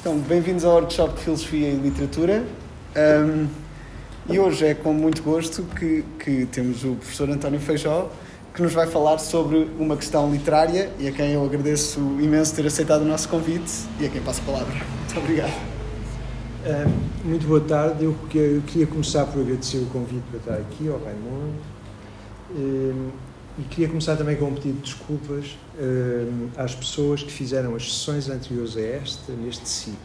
Então, bem-vindos ao workshop de Filosofia e Literatura. Um, e hoje é com muito gosto que, que temos o professor António Feijó, que nos vai falar sobre uma questão literária e a quem eu agradeço imenso ter aceitado o nosso convite e a quem passo a palavra. Muito obrigado. Uh, muito boa tarde. Eu, queria começar por agradecer o convite para estar aqui ao Raimundo. E queria começar também com um pedido de desculpas uh, às pessoas que fizeram as sessões anteriores a esta, neste ciclo.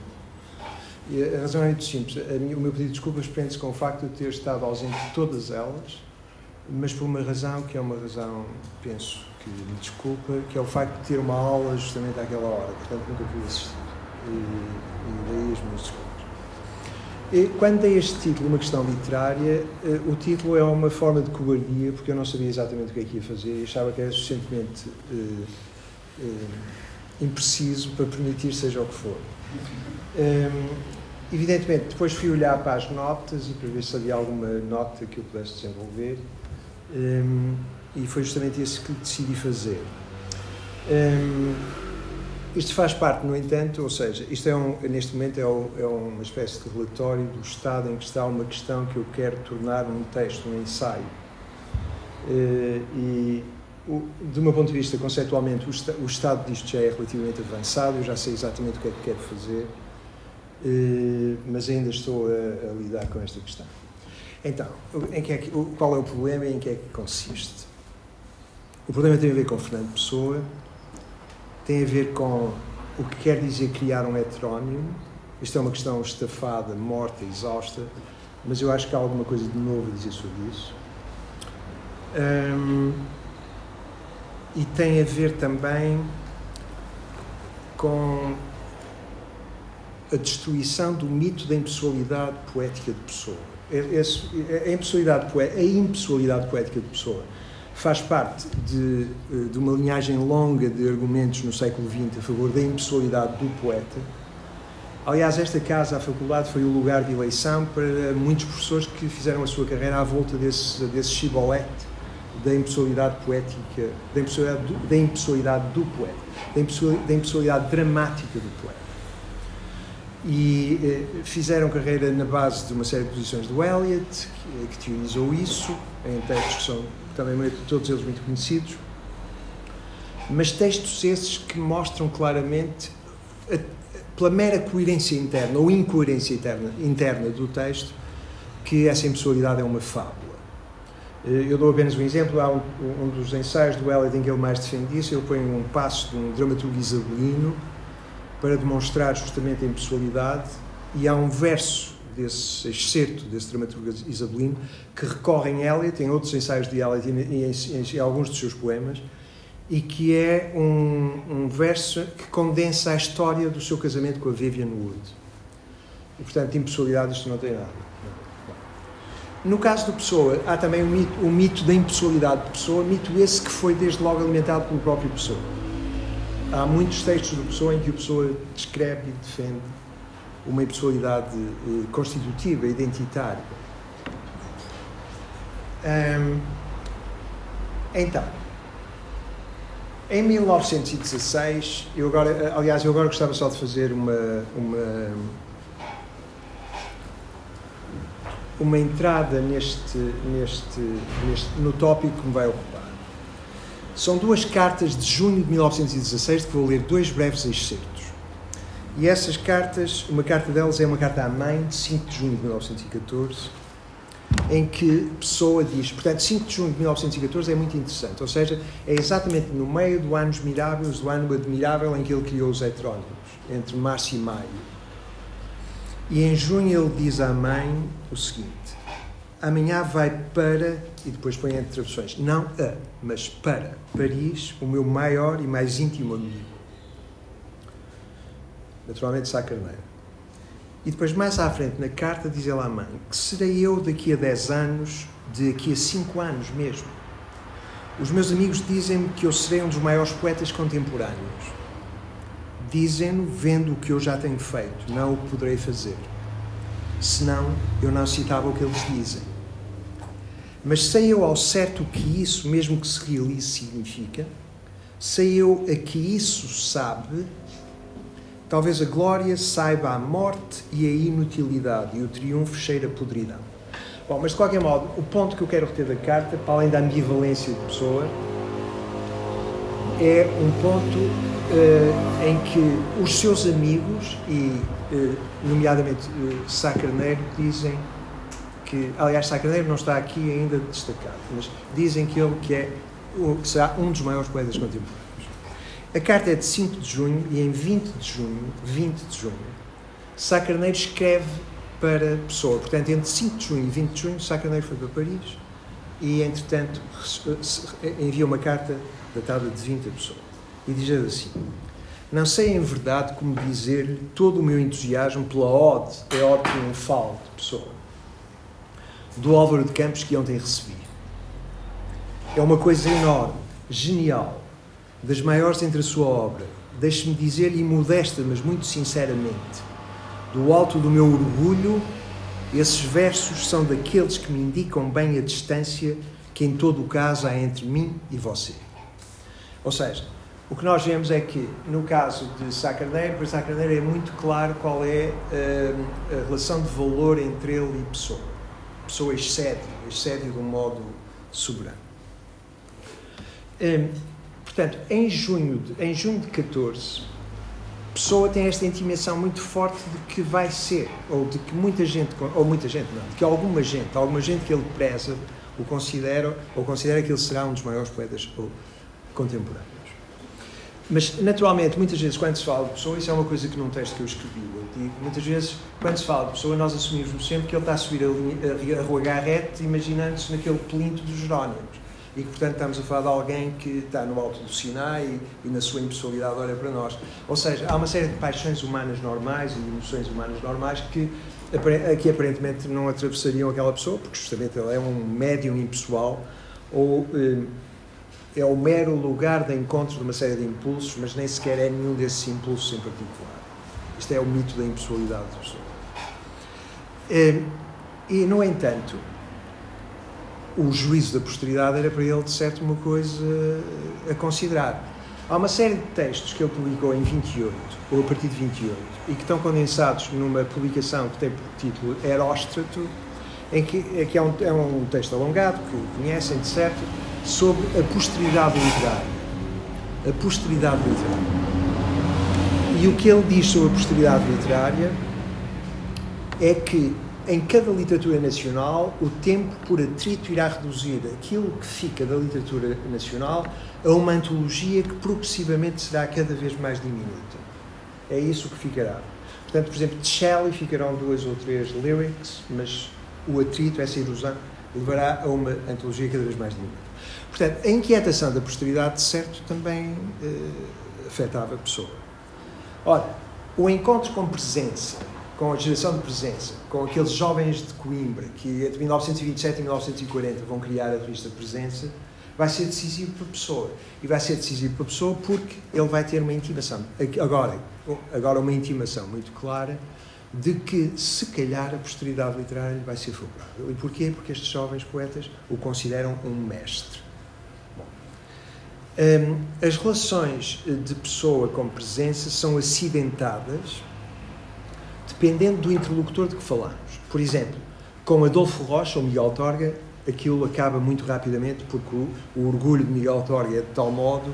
E a razão é muito simples. Minha, o meu pedido de desculpas prende-se com o facto de eu ter estado ausente de todas elas, mas por uma razão que é uma razão, penso, que me desculpa, que é o facto de ter uma aula justamente àquela hora. Portanto, nunca pude assistir. E, e daí as minhas desculpas. Quando dei este título, uma questão literária, eh, o título é uma forma de cobardia, porque eu não sabia exatamente o que é que ia fazer e achava que era suficientemente uh, uh, impreciso para permitir seja o que for. Um, evidentemente, depois fui olhar para as notas e para ver se havia alguma nota que eu pudesse desenvolver um, e foi justamente isso que decidi fazer. Um, isto faz parte, no entanto, ou seja, isto é um, neste momento é, um, é, uma espécie de relatório do estado em que está uma questão que eu quero tornar um texto, um ensaio. Uh, e, de meu ponto de vista, conceptualmente, o, estado disto já é relativamente avançado, eu já sei exatamente o que é que quero fazer, uh, mas ainda estou a, a, lidar com esta questão. Então, em que é que, qual é o problema e em que é que consiste? O problema tem a ver com Fernando Pessoa, tem a ver com o que quer dizer criar um heterónimo. Isto é uma questão estafada, morta, exausta, mas eu acho que há alguma coisa de novo a dizer sobre isso. Um, e tem a ver também com a destruição do mito da impessoalidade poética de Pessoa. Esse, a, impessoalidade, a impessoalidade poética de Pessoa faz parte de, eh, de, uma linhagem longa de argumentos no século XX a favor da impessoalidade do poeta. Aliás, esta casa, a faculdade, foi o lugar de eleição para muitos professores que fizeram a sua carreira à volta desse, desse chibolete da impessoalidade poética, da impessoalidade do, da impessoalidade do poeta, da impessoalidade, da impessoalidade dramática do poeta. E eh, fizeram carreira na base de uma série de posições do Eliot, que, que teorizou isso, em textos que são também todos eles muito conhecidos, mas textos esses que mostram claramente, a, pela mera coerência interna ou incoerência interna, interna do texto, que essa impessoalidade é uma fábula. Eh, eu dou apenas um exemplo. Há um, um dos ensaios do Eliot em que ele mais defende isso. Ele põe um passo de um dramaturgo isabelino para demonstrar justamente a impessoalidade, e há um verso desse excerto desse dramaturgo isabelino, que recorre em Eliot, em outros ensaios de Eliot e em, em, em alguns dos seus poemas, e que é um, um, verso que condensa a história do seu casamento com a Vivian Wood. E, portanto, de impessoalidade isto não tem nada. No caso do Pessoa, há também o mito, o mito da impessoalidade de Pessoa, mito esse que foi desde logo alimentado pelo próprio Pessoa. Há muitos textos do Pessoa em que o Pessoa descreve e defende uma impessoalidade eh, constitutiva, identitária. Então, em 1916, eu agora, eh, aliás, eu agora gostava só de fazer uma, uma, uma entrada neste, neste, neste, no tópico que me vai ocupar. São duas cartas de junho de 1916 que vou ler dois breves excertos. E essas cartas, uma carta delas é uma carta à mãe, de 5 de junho de 1914, em que Pessoa diz, portanto, 5 de junho de 1914 é muito interessante, ou seja, é exatamente no meio do Anos Miráveis, do ano admirável em que ele criou os heterónimos, entre março e maio. E em junho ele diz à mãe o seguinte: Amanhã vai para, e depois põe entre traduções, não a, mas para Paris, o meu maior e mais íntimo amigo naturalmente Sá Carneiro. E depois, mais à frente, na carta, diz ele à mãe que serei eu daqui a 10 anos, daqui a 5 anos mesmo. Os meus amigos dizem-me que eu serei um dos maiores poetas contemporâneos. Dizem-no vendo o que eu já tenho feito, não o que poderei fazer. Senão, eu não citava o que eles dizem. Mas sei eu ao certo o que isso, mesmo que se realize, significa. Sei eu a que isso sabe talvez a glória saiba a morte e a inutilidade, e o triunfo cheira a podridão. Bom, mas de qualquer modo, o ponto que eu quero reter da carta, para além da ambivalência de pessoa, é um ponto uh, em que os seus amigos, e uh, nomeadamente uh, dizem que, aliás, Sá Carneiro não está aqui ainda destacado, mas dizem que ele que é, que será um dos maiores poetas contemporâneos. A carta é de 5 de junho e em 20 de junho, 20 de junho, Sá Carneiro escreve para Pessoa. Portanto, entre 5 de junho e 20 de junho, Sá Carneiro foi para Paris e, entretanto, envia uma carta datada de 20 a Pessoa. E diz assim: Não sei em verdade como dizer-lhe todo o meu entusiasmo pela ode, a ode triunfal de Pessoa, do Álvaro de Campos que ontem recebi. É uma coisa enorme, genial, das maiores entre a sua obra, deixe-me dizer-lhe modesta, mas muito sinceramente, do alto do meu orgulho, esses versos são daqueles que me indicam bem a distância que em todo o caso há entre mim e você. Ou seja, o que nós vemos é que, no caso de Sá para Sá é muito claro qual é uh, a relação de valor entre ele e Pessoa. Pessoa excede, excede de um modo soberano. Um, Portanto, em junho de, em junho de 14, Pessoa tem esta intimação muito forte de que vai ser, ou de que muita gente, ou muita gente não, de que alguma gente, alguma gente que ele preza, o considera, ou considera que ele será um dos maiores poetas contemporâneos. Mas, naturalmente, muitas vezes, quando se fala de Pessoa, isso é uma coisa que num texto que eu escrevi, eu digo, muitas vezes, quando se fala de Pessoa, nós assumimos sempre que ele está a subir a, linha, a Rua Garrete, imaginando-se naquele plinto dos Jerónimos e que, portanto, estamos a falar de alguém que está no alto do Sinai e, e, na sua impessoalidade olha para nós. Ou seja, há uma série de paixões humanas normais e emoções humanas normais que, que aparentemente não atravessariam aquela pessoa, porque justamente ela é um médium impessoal ou eh, é o mero lugar de encontro de uma série de impulsos, mas nem sequer é nenhum desses impulsos em particular. Isto é o mito da impessoalidade da pessoa. Eh, e, no entanto, o juízo da posteridade era para ele, de certo, uma coisa a considerar. Há uma série de textos que ele publicou em 28, ou a partir de 28, e que estão condensados numa publicação que tem por título Heróstrato, em que, é, que é, um, é um texto alongado, que conhecem, de certo, sobre a posteridade literária. A posteridade literária. E o que ele diz sobre a posteridade literária é que em cada literatura nacional, o tempo por atrito irá reduzir aquilo que fica da literatura nacional a uma antologia que progressivamente será cada vez mais diminuta. É isso que ficará. Portanto, por exemplo, de Shelley ficarão duas ou três lyrics, mas o atrito, essa ilusão, levará a uma antologia cada vez mais diminuta. Portanto, a inquietação da posteridade, de certo, também eh, afetava a pessoa. Ora, o encontro com presença com a geração de presença, com aqueles jovens de Coimbra que entre 1927 e 1940 vão criar a revista Presença, vai ser decisivo para a pessoa. E vai ser decisivo para a pessoa porque ele vai ter uma intimação, agora, agora uma intimação muito clara, de que se calhar a posteridade literária lhe vai ser favorável. E porquê? Porque estes jovens poetas o consideram um mestre. Hum, as relações de pessoa com presença são acidentadas dependendo do interlocutor de que falamos. Por exemplo, com Adolfo Rocha ou Miguel Torga, aquilo acaba muito rapidamente porque o, o, orgulho de Miguel Torga é de tal modo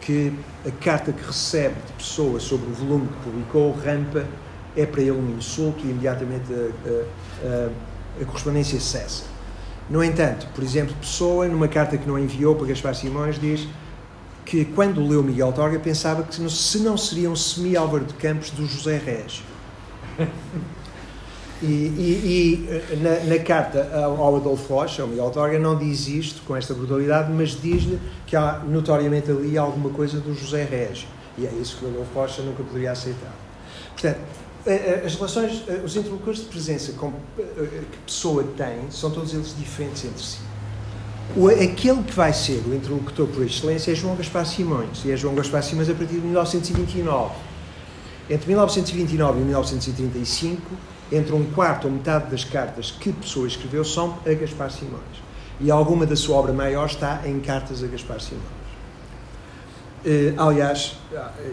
que a carta que recebe de pessoa sobre o volume que publicou, rampa, é para ele um insulto e imediatamente a, a, a, a correspondência cessa. No entanto, por exemplo, Pessoa, numa carta que não enviou para Gaspar Simões, diz que quando leu Miguel Torga pensava que se não seria um semi-Álvaro de Campos do José Régio e, e, e na, na, carta ao Adolfo Rocha, ao Miguel Torga, não diz isto com esta brutalidade, mas diz-lhe que há notoriamente ali alguma coisa do José Régio. E é isso que o Adolfo Rocha nunca poderia aceitar. Portanto, as relações, os interlocutores de presença que pessoa tem são todos eles diferentes entre si. O, aquele que vai ser o interlocutor por excelência é João Gaspar Simões, e é João Gaspar Simões a partir de 1929 entre 1929 e 1935, entre um quarto ou metade das cartas que Pessoa escreveu são a Gaspar Simões. E alguma da sua obra maior está em cartas a Gaspar Simões. Uh, aliás,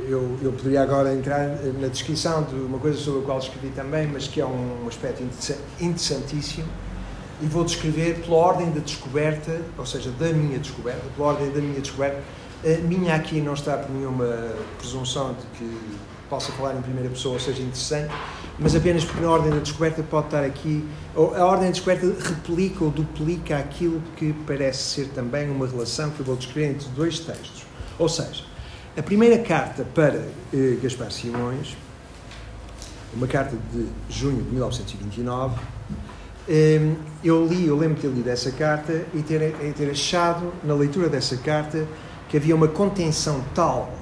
eu, eu poderia agora entrar na descrição de uma coisa sobre a qual escrevi também, mas que é um aspecto interessantíssimo, e vou descrever pela ordem da descoberta, ou seja, da minha descoberta, pela ordem da minha descoberta. A minha aqui não está por nenhuma presunção de que possa falar em primeira pessoa, ou seja, interessante, mas apenas porque na ordem da descoberta pode estar aqui, a ordem da descoberta replica ou duplica aquilo que parece ser também uma relação que eu vou descrever entre dois textos. Ou seja, a primeira carta para eh, Gaspar Simões, uma carta de junho de 1929, eh, eu li, eu lembro de ter lido essa carta e ter, e ter achado, na leitura dessa carta, que havia uma contenção tal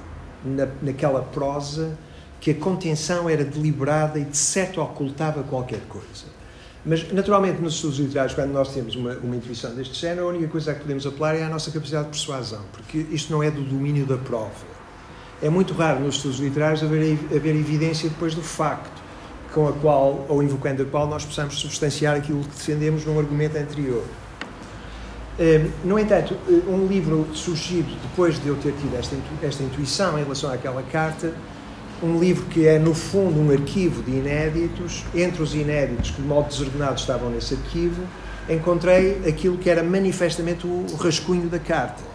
na, naquela prosa que a contenção era deliberada e de certo ocultava qualquer coisa. Mas, naturalmente, nos estudos literários, quando nós temos uma, uma intuição deste género, a única coisa que podemos apelar é a nossa capacidade de persuasão, porque isto não é do domínio da prova. É muito raro nos estudos literários haver, haver evidência depois do facto, com a qual, ou invocando a qual, nós possamos substanciar aquilo que defendemos num argumento anterior. Hum, no entanto, um livro surgido depois de eu ter tido esta intuição em relação àquela carta um livro que é, no fundo, um arquivo de inéditos. Entre os inéditos que, de modo desordenado, estavam nesse arquivo, encontrei aquilo que era manifestamente o rascunho da carta.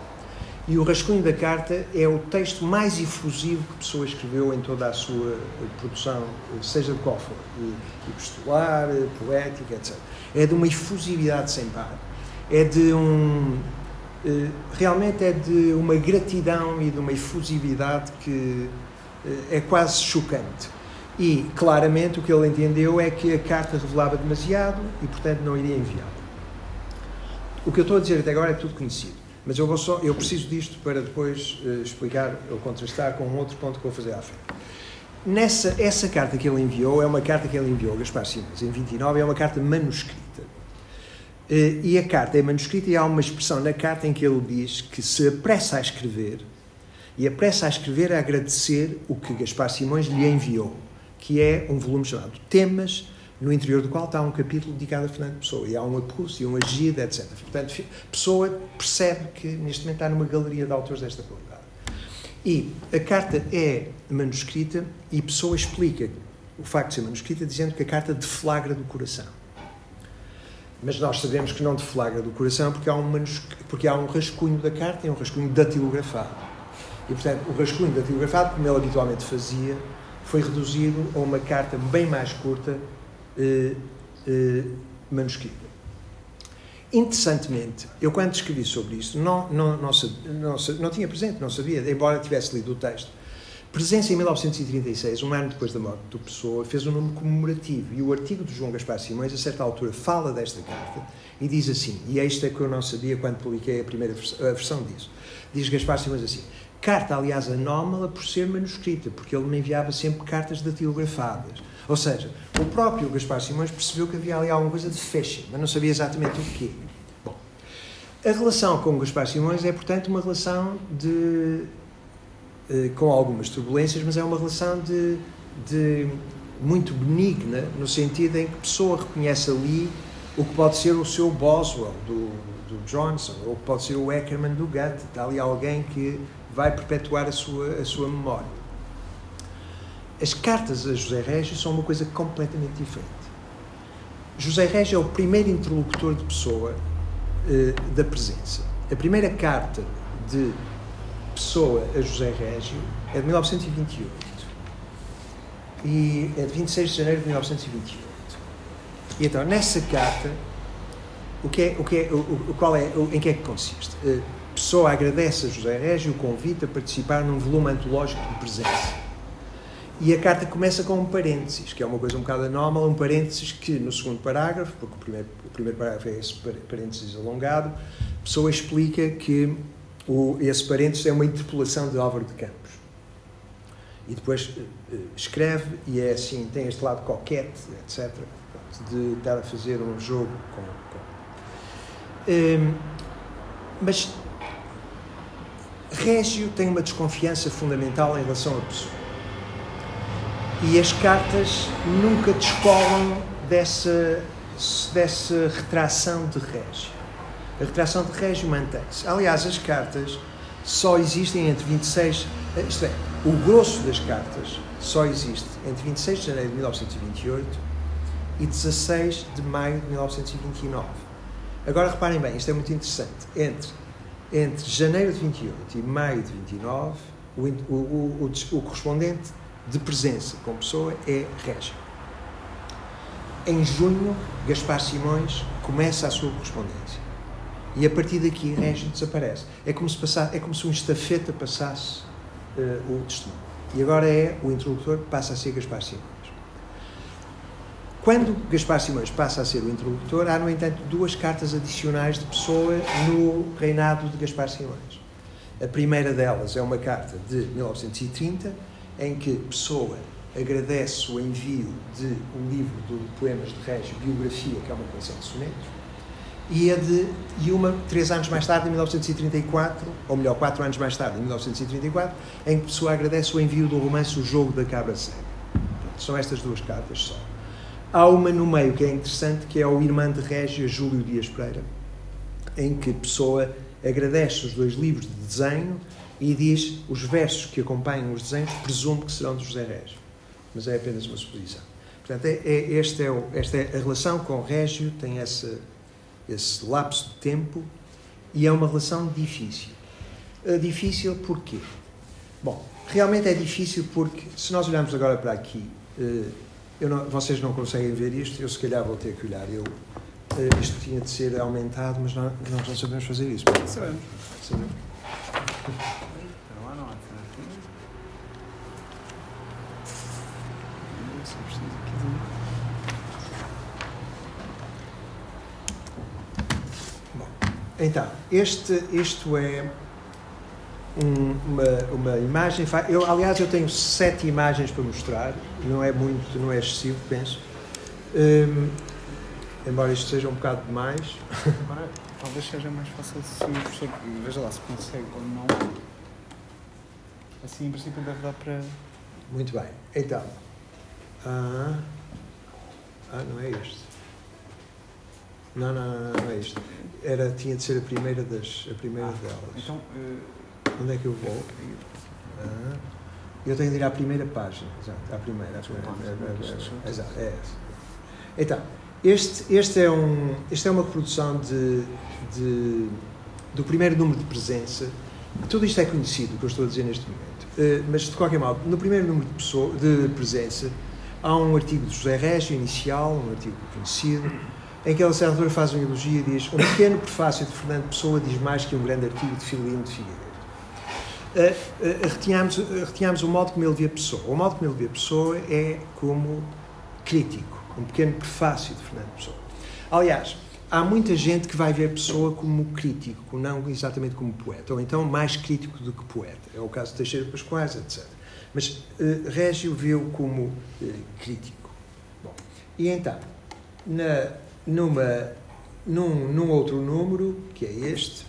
E o rascunho da carta é o texto mais efusivo que a pessoa escreveu em toda a sua produção, seja de qual for, epistolar, poética, etc. É de uma efusividade sem par. É de um. Eh, realmente é de uma gratidão e de uma efusividade que é quase chocante. E, claramente, o que ele entendeu é que a carta revelava demasiado e, portanto, não iria enviá-la. O que eu estou a dizer até agora é tudo conhecido, mas eu, vou só, eu preciso disto para depois uh, explicar ou contrastar com um outro ponto que vou fazer à frente. Nessa, essa carta que ele enviou é uma carta que ele enviou, Gaspar Simões, em 29, é uma carta manuscrita. Uh, e a carta é manuscrita e há uma expressão na carta em que ele diz que se apressa a escrever e apressa a escrever a agradecer o que Gaspar Simões lhe enviou, que é um volume chamado Temas, no interior do qual está um capítulo dedicado a Fernando Pessoa, e há um apulso e uma agida, etc. Portanto, Pessoa percebe que neste momento está numa galeria de autores desta qualidade. E a carta é manuscrita e Pessoa explica o facto de ser manuscrita dizendo que a carta deflagra do coração. Mas nós sabemos que não deflagra do coração porque há um, porque há um rascunho da carta e um rascunho datilografado. E, portanto, o rascunho datilografado, como ele habitualmente fazia, foi reduzido a uma carta bem mais curta, eh, eh, manuscrita. Interessantemente, eu quando escrevi sobre isto, não, não, não, não, não tinha presente, não sabia, embora tivesse lido o texto. Presença em 1936, um ano depois da morte do Pessoa, fez um nome comemorativo e o artigo de João Gaspar Simões, a certa altura, fala desta carta e diz assim, e é isto é que eu não sabia quando publiquei a primeira versão disso. Diz Gaspar Simões assim: Carta, aliás, anómala por ser manuscrita, porque ele me enviava sempre cartas datilografadas. Ou seja, o próprio Gaspar Simões percebeu que havia ali alguma coisa de fecha, mas não sabia exatamente o quê. Bom, a relação com o Gaspar Simões é, portanto, uma relação de. Eh, com algumas turbulências, mas é uma relação de, de muito benigna, no sentido em que a pessoa reconhece ali o que pode ser o seu Boswell do, do Johnson, ou pode ser o Eckerman do Goethe. Está ali alguém que vai perpetuar a sua, a sua memória. As cartas a José Régio são uma coisa completamente diferente. José Régio é o primeiro interlocutor de pessoa eh, da presença. A primeira carta de Pessoa a José Régio é de 1928 e é de 26 de janeiro de 1928. E então, nessa carta, o que é, o que é, o, qual é, o, em que é que consiste? Uh, Pessoa agradece a José Régio o convite a participar num volume antológico de presença. E a carta começa com um parênteses, que é uma coisa um bocado anómala, um parênteses que no segundo parágrafo, porque o primeiro, o primeiro parágrafo é esse parênteses alongado, a pessoa explica que o, esse parênteses é uma interpolação de Álvaro de Campos. E depois uh, escreve, e é assim, tem este lado coquete, etc., de estar a fazer um jogo com. Um, mas Régio tem uma desconfiança fundamental em relação à pessoa. E as cartas nunca descolam dessa, dessa retração de Régio. A retração de Régio mantém-se. Aliás, as cartas só existem entre 26, isto é, o grosso das cartas só existe entre 26 de janeiro de 1928 e 16 de maio de 1929. Agora reparem bem, isto é muito interessante. Entre, entre janeiro de 28 e maio de 29, o, o, o, o correspondente de presença com pessoa é Régio. Em junho, Gaspar Simões começa a sua correspondência. E a partir daqui, Régio desaparece. É como se, passasse, é como se um estafeta passasse uh, o testemunho. E agora é o interlocutor que passa a ser Gaspar Simões. Quando Gaspar Simões passa a ser o interlocutor, há, no entanto, duas cartas adicionais de Pessoa no reinado de Gaspar Simões. A primeira delas é uma carta de 1930, em que Pessoa agradece o envio de um livro de poemas de Régio, Biografia, que é uma coleção de sonetos, e, a de, e uma, três anos mais tarde, em 1934, ou melhor, quatro anos mais tarde, em 1934, em que Pessoa agradece o envio do romance O Jogo da Cabra Cega. São estas duas cartas só. Há uma no meio que é interessante, que é o irmão de Régia, Júlio Dias Pereira, em que Pessoa agradece os dois livros de desenho e diz os versos que acompanham os desenhos, presumo que serão de José Régio. Mas é apenas uma suposição. Portanto, é, é, este é o, esta é a relação com Régio, tem essa esse lapso de tempo e é uma relação difícil. Uh, difícil porquê? Bom, realmente é difícil porque se nós olharmos agora para aqui, uh, não, vocês não conseguem ver isto, eu se calhar vou ter que olhar. Eu, uh, isto tinha de ser aumentado, mas nós, nós não sabemos fazer isso. Sabemos. Sabemos. Então, este, isto é um, uma, uma imagem. Eu, aliás, eu tenho sete imagens para mostrar, não é muito, não é excessivo, penso. Um, embora isto seja um bocado demais. Agora, talvez seja mais fácil se o professor. Veja lá se consegue ou não. Assim, em princípio, deve dar para. Muito bem. Então. Ah, ah não é este. Não, não, não, não é isto era, tinha de ser a primeira, das, a primeira ah, delas. Então, uh, onde é que eu vou? Ah, eu tenho de ir à primeira página, exato, à primeira. À primeira é, é, exato, é essa. Então, este, este, é um, este é uma reprodução de, de, do primeiro número de presença. Tudo isto é conhecido, o que eu estou a dizer neste momento. Uh, mas, de qualquer modo, no primeiro número de, pessoa, de presença, há um artigo de José Régio, inicial, um artigo conhecido, em que a certa altura faz uma elogia e diz um pequeno prefácio de Fernando Pessoa diz mais que um grande artigo de Filino de Figueiredo. Uh, uh, retinhamos, uh, retinhamos o modo como ele vê a pessoa. O modo como ele vê a pessoa é como crítico, um pequeno prefácio de Fernando Pessoa. Aliás, há muita gente que vai ver a pessoa como crítico, não exatamente como poeta, ou então mais crítico do que poeta. É o caso de Teixeira Pascoais, etc. Mas uh, Régio vê-o como uh, crítico. Bom, e então, na, numa, num, num outro número, que é este,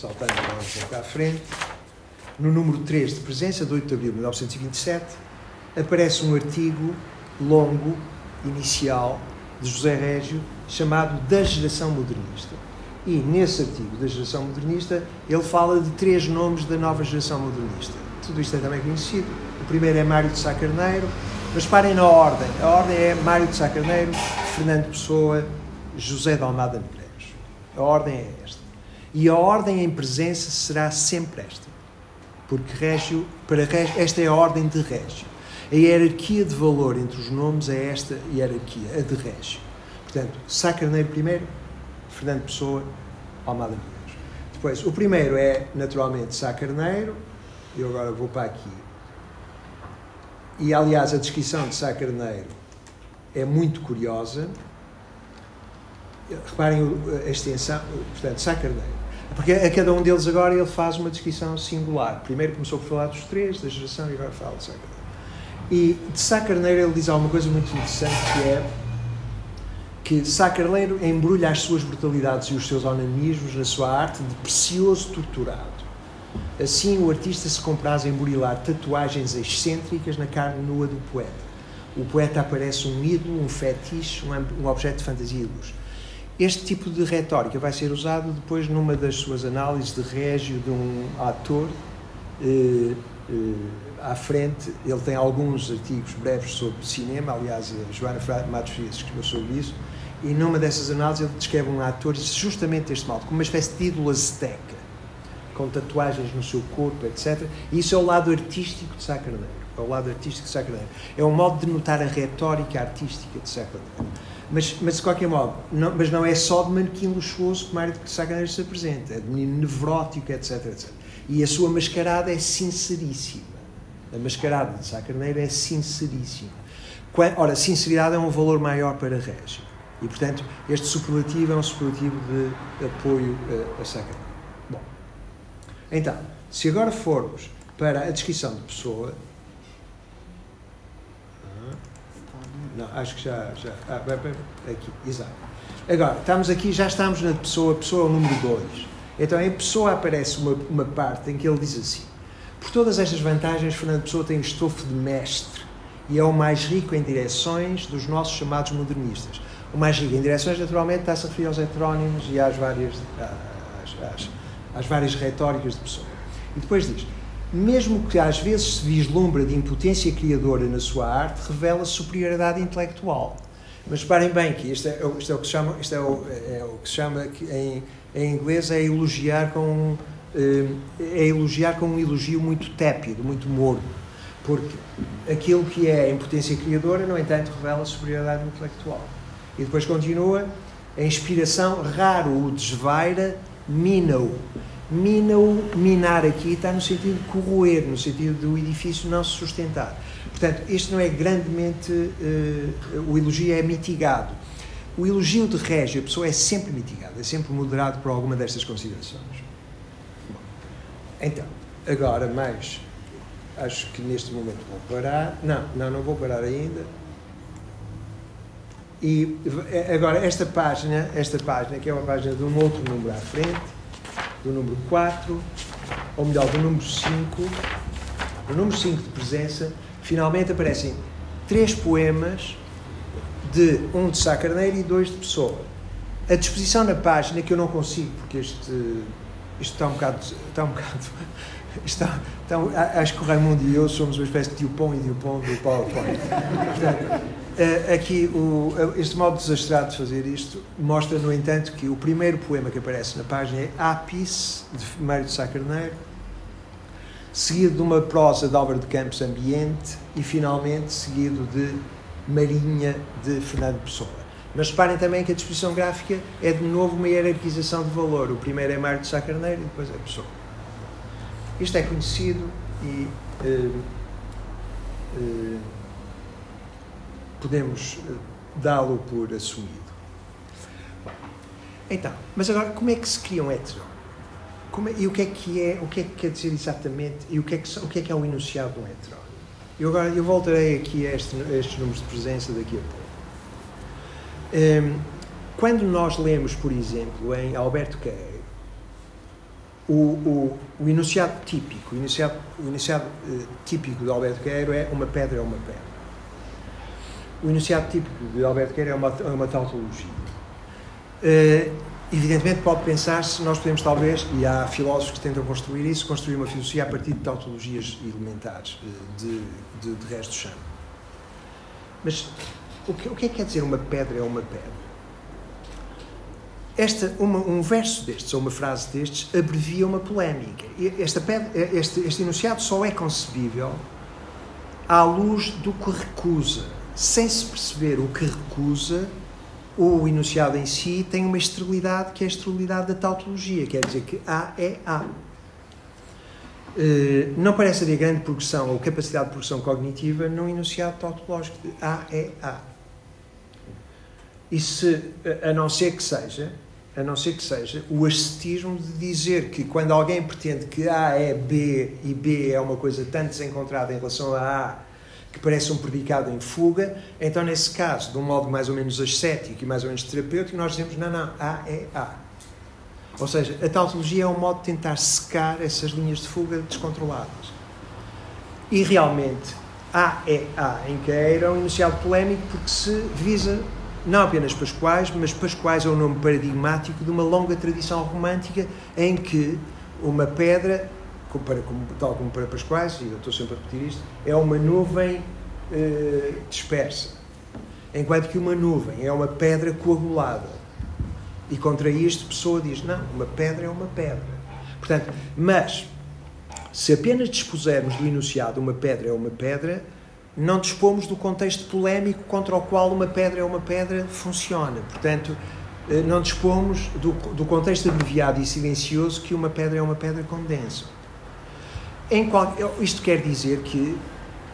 saltando um pouco à frente, no número 3 de presença, de 8 de abril de 1927, aparece um artigo longo, inicial, de José Régio, chamado Da Geração Modernista. E nesse artigo da geração modernista, ele fala de três nomes da nova geração modernista. Tudo isto é também conhecido. O primeiro é Mário de Sá Carneiro, mas parem na ordem. A ordem é Mário de Sá Carneiro, Fernando Pessoa, José de Almada Negreiros. A ordem é esta. E a ordem em presença será sempre esta. Porque Régio, para Régio, esta é a ordem de Régio. A hierarquia de valor entre os nomes é esta hierarquia, a de Régio. Portanto, Sá Carneiro primeiro, Fernando Pessoa, Almada Negreiros. Depois, o primeiro é, naturalmente, Sá Carneiro. Eu agora vou para aqui e, aliás, a descrição de Sá Carneiro é muito curiosa. Reparem a extensão, portanto, Sá Carneiro. Porque a cada um deles agora ele faz uma descrição singular. Primeiro começou por falar dos três, da geração, e agora fala de Sá Carneiro. E de Sá Carneiro ele diz alguma coisa muito interessante que é que Sá Carneiro embrulha as suas brutalidades e os seus onanismos na sua arte de precioso torturado Assim, o artista se compraz em burilar tatuagens excêntricas na carne nua do poeta. O poeta aparece um ídolo, um fetiche, um, objeto de fantasia e luz. Este tipo de retórica vai ser usado depois numa das suas análises de régio de um ator. Eh, eh, à frente, ele tem alguns artigos breves sobre cinema, aliás, a Joana Matos Frias escreveu sobre isso, e numa dessas análises ele descreve um ator justamente deste modo, como uma espécie de ídolo azteca, com tatuagens no seu corpo, etc. E isso é o lado artístico de Sá Carneiro. É o lado artístico de Sá Carneiro. É um modo de notar a retórica artística de Sá Carneiro. Mas, mas de qualquer modo, não, mas não é só de manequim luxuoso que Mário de Carneiro se apresenta, é de menino nevrótico, etc, etc. E a sua mascarada é sinceríssima. A mascarada de Sá Carneiro é sinceríssima. Ora, sinceridade é um valor maior para Régio. E, portanto, este superlativo é um superlativo de apoio a, a Sá Carneiro. Bom, então, se agora formos para a descrição de pessoa. Ah, não, acho que já. já ah, aqui, exato. Agora, estamos aqui, já estamos na pessoa, pessoa número 2. Então, em Pessoa aparece uma, uma parte em que ele diz assim: Por todas estas vantagens, Fernando Pessoa tem o estofo de mestre e é o mais rico em direções dos nossos chamados modernistas. O mais rico em direções, naturalmente, está-se a referir aos heterónimos e às várias, às, às, às várias retóricas de Pessoa. E depois diz: mesmo que às vezes se vislumbra de impotência criadora na sua arte, revela superioridade intelectual. Mas reparem bem que isto é, isto é o que se chama, isto é o, é o que se chama em em inglês é elogiar com eh, é elogiar com um elogio muito tépido, muito morno, porque aquilo que é impotência criadora, no entanto, revela superioridade intelectual. E depois continua, a inspiração raro o desvaira, mina-o. Mina-o, minar aqui está no sentido de corroer, no sentido do edifício não se sustentar. Portanto, este não é grandemente, uh, o elogio é mitigado o elogio de Régio, a pessoa é sempre mitigada, é sempre moderado por alguma destas considerações. Bom, então, agora mais, acho que neste momento vou parar. Não, não, não vou parar ainda. E agora esta página, esta página, que é uma página de um outro número à frente, do número 4, ou melhor, do número 5, do número 5 de presença, finalmente aparecem três poemas de um de Sá Carneiro e dois de Pessoa. A disposição na página, que eu não consigo, porque este, isto está um bocado. Está um bocado está, está, acho que o Raimundo e eu somos uma espécie de Diopon e Diopon do PowerPoint. Portanto, aqui, o, este modo desastrado de fazer isto mostra, no entanto, que o primeiro poema que aparece na página é Apis, de Mário de Sá Carneiro, seguido de uma prosa de Álvaro de Campos Ambiente e, finalmente, seguido de Marinha de Fernando Pessoa. Mas reparem também que a disposição gráfica é de novo uma hierarquização de valor. O primeiro é Mário de Sá Carneiro e depois é Pessoa. Isto é conhecido e uh, uh, podemos uh, dá-lo por assumido. Bom, então, mas agora como é que se cria um heterónimo? É, e o que é que é, o que é que quer dizer exatamente, e o que é que, o que, é, que é o enunciado de um heterónimo? Eu agora eu voltarei aqui a, este, a estes números de presença daqui a pouco. Um, quando nós lemos, por exemplo, em Alberto Queiro, o, o, o enunciado típico, o enunciado, o enunciado uh, típico de Alberto Queiro é uma pedra é uma pedra. O enunciado típico de Alberto Queiro é uma, é uma tautologia. Uh, Evidentemente pode pensar-se, nós podemos talvez, e há filósofos que tentam construir isso, construir uma filosofia a partir de tautologias elementares, eh, de, de, de resto do chão. Mas o que, o que é que quer dizer uma pedra é uma pedra? Esta, uma, um verso destes, ou uma frase destes, abrevia uma polémica. Esta pedra, este, este enunciado só é concebível à luz do que recusa. Sem se perceber o que recusa, o enunciado em si tem uma esterilidade que é a esterilidade da tautologia, quer dizer que A é A. Uh, não parece haver grande progressão ou capacidade de progressão cognitiva num enunciado tautológico de A é A. E se, a não ser que seja, a não ser que seja o ascetismo de dizer que quando alguém pretende que A é B e B é uma coisa tanto desencontrada em relação a A que parece um predicado em fuga, então, nesse caso, de um modo mais ou menos ascético e mais ou menos terapêutico, nós dizemos: não, não, A é A. Ou seja, a tautologia é um modo de tentar secar essas linhas de fuga descontroladas. E realmente, A é A em Queira é um enunciado polémico porque se visa não apenas Pascoais, mas Pascoais é um nome paradigmático de uma longa tradição romântica em que uma pedra, como para, como, tal como para Pascoais, e eu estou sempre a repetir isto, é uma nuvem eh, dispersa, enquanto que uma nuvem é uma pedra coagulada. E contra isto, pessoa diz: não, uma pedra é uma pedra. Portanto, mas se apenas dispusermos do enunciado uma pedra é uma pedra, não dispomos do contexto polémico contra o qual uma pedra é uma pedra funciona. Portanto, eh, não dispomos do, do contexto abreviado e silencioso que uma pedra é uma pedra condensa. Qual, isto quer dizer que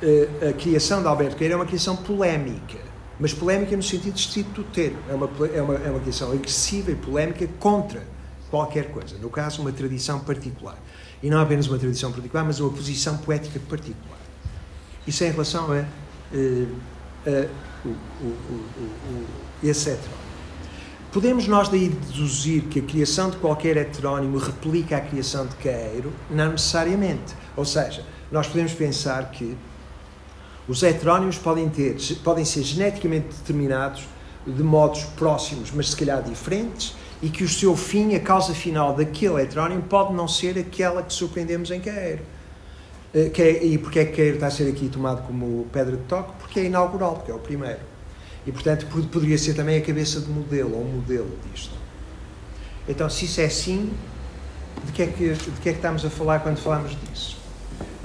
uh, a criação de Alberto Queira é uma criação polémica, mas polémica no sentido estrito do termo. É uma, é, uma, é uma criação agressiva e polémica contra qualquer coisa. No caso, uma tradição particular. E não apenas uma tradição particular, mas uma posição poética particular. Isso é em relação a, o, o, o, esse heterónimo. Podemos nós daí deduzir que a criação de qualquer heterónimo replica a criação de Queiro? Não necessariamente. Ou seja, nós podemos pensar que os heterónimos podem, ter, podem ser geneticamente determinados de modos próximos, mas se calhar diferentes, e que o seu fim, a causa final daquele heterónimo, pode não ser aquela que surpreendemos em Queiro. Eh, é, e porque é que Queiro está a ser aqui tomado como pedra de toque? Porque é inaugural, porque é o primeiro. E, portanto, poderia ser também a cabeça de modelo, ou modelo disto. Então, se isso é assim, de que é que, de que, é que estamos a falar quando falamos disso?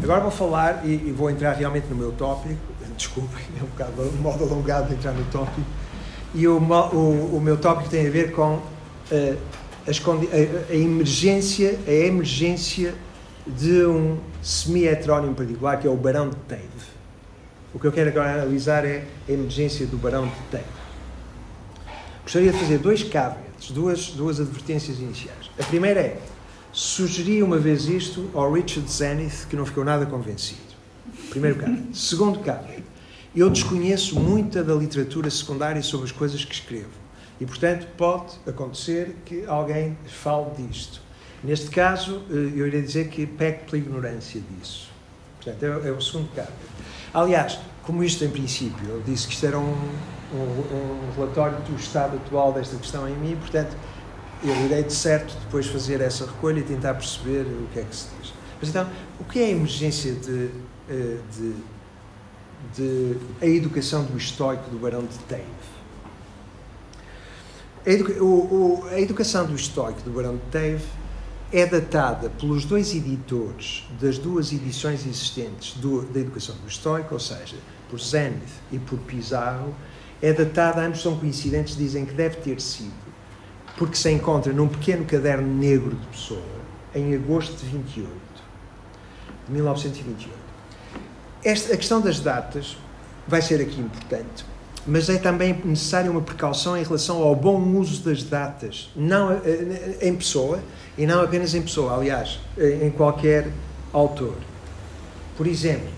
Agora vou falar, e, e vou entrar realmente no meu tópico, desculpem, é um bocado um modo alongado de entrar no tópico, e o, o, o meu tópico tem a ver com uh, as, a, a, emergência, a emergência de um semi-heterónimo particular, que é o Barão de Teve. O que eu quero agora analisar é a emergência do Barão de Teve. Gostaria de fazer dois caveats, duas, duas advertências iniciais. A primeira é, sugeri uma vez isto ao Richard Zenith, que não ficou nada convencido. Primeiro caveat. Segundo caveat, eu desconheço muita da literatura secundária sobre as coisas que escrevo. E, portanto, pode acontecer que alguém fale disto. Neste caso, eh, eu iria dizer que peco pela ignorância disso. Portanto, é, é o segundo caso. Aliás, como isto em princípio, eu disse que isto era um, um, um relatório do estado atual desta questão em mim, portanto, eu irei de certo depois fazer essa recolha e tentar perceber o que é que se diz. Mas então, o que é a emergência de, eh, de, de a educação do estoico do Barão de Teve? A, educa, o, o, a educação do estoico do Barão de Teve é datada pelos dois editores das duas edições existentes do, da Educação do Estoico, ou seja, por Zenith e por Pizarro, é datada, ambos são coincidentes, dizem que deve ter sido, porque se encontra num pequeno caderno negro de Pessoa, em agosto de 28, de 1928. Esta, a questão das datas vai ser aqui importante, mas é também necessária uma precaução em relação ao bom uso das datas, não eh, eh, em pessoa e não apenas em pessoa, aliás, em qualquer autor. Por exemplo,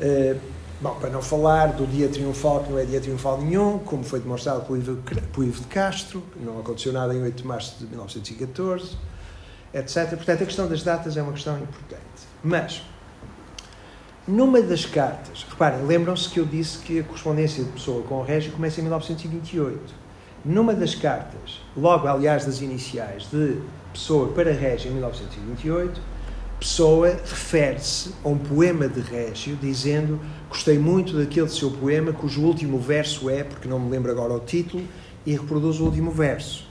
eh, bom, para não falar do dia triunfal, que não é dia triunfal nenhum, como foi demonstrado pelo Ivo, pelo Ivo de Castro, não aconteceu nada em 8 de março de 1914, etc. Portanto, a questão das datas é uma questão importante. Mas, numa das cartas, reparem, lembram-se que eu disse que a correspondência de Pessoa com o Régio começa em 1928. Numa das cartas, logo aliás das iniciais de Pessoa para Régio em 1928, Pessoa refere-se a um poema de Régio dizendo gostei muito daquele seu poema cujo último verso é, porque não me lembro agora o título, e reproduz o último verso.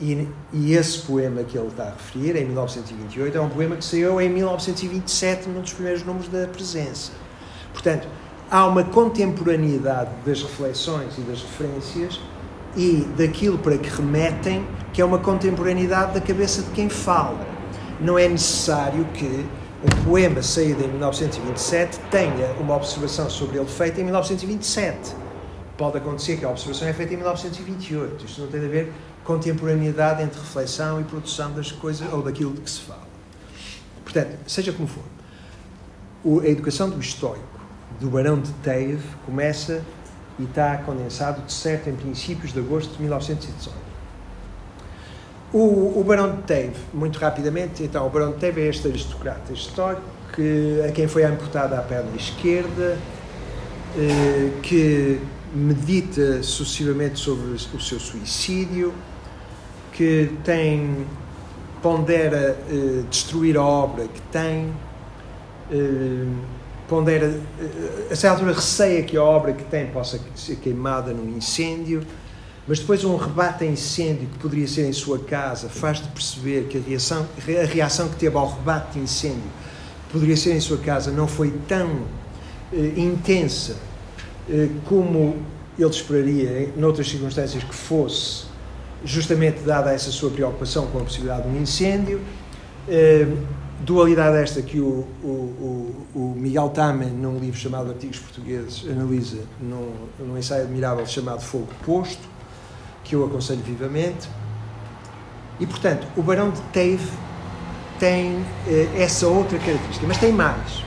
E, e, esse poema que ele está a referir, em 1928, é um poema que saiu em 1927, num dos primeiros números da presença. Portanto, há uma contemporaneidade das reflexões e das referências e daquilo para que remetem, que é uma contemporaneidade da cabeça de quem fala. Não é necessário que um poema saído em 1927 tenha uma observação sobre ele feita em 1927. Pode acontecer que a observação é feita em 1928. Isto não tem a ver contemporaneidade entre reflexão e produção das coisas ou daquilo de que se fala. Portanto, seja como for, a educação do estoico do Barão de Teve começa e está condensado de certo em princípios de agosto de 1918. O, o Barão de Teve, muito rapidamente, então, o Barão de Teve é este aristocrata estoico que, a quem foi amputada a perna esquerda, eh, que medita sucessivamente sobre o seu suicídio, que tem pondera uh, destruir a obra que tem, uh, pondera, uh, a certa altura receia que a obra que tem possa ser queimada num incêndio, mas depois um rebate a incêndio que poderia ser em sua casa faz-de perceber que a reação, a reação que teve ao rebate de incêndio poderia ser em sua casa não foi tão intensa como ele esperaria, em outras circunstâncias, que fosse justamente dada essa sua preocupação com a possibilidade de um incêndio. Uh, dualidade esta que o, o, o, Miguel Tamen, num livro chamado Artigos Portugueses, analisa num, num ensaio admirável chamado Fogo Posto, que eu aconselho vivamente. E, portanto, o Barão de Teve tem uh, essa outra característica, mas tem mais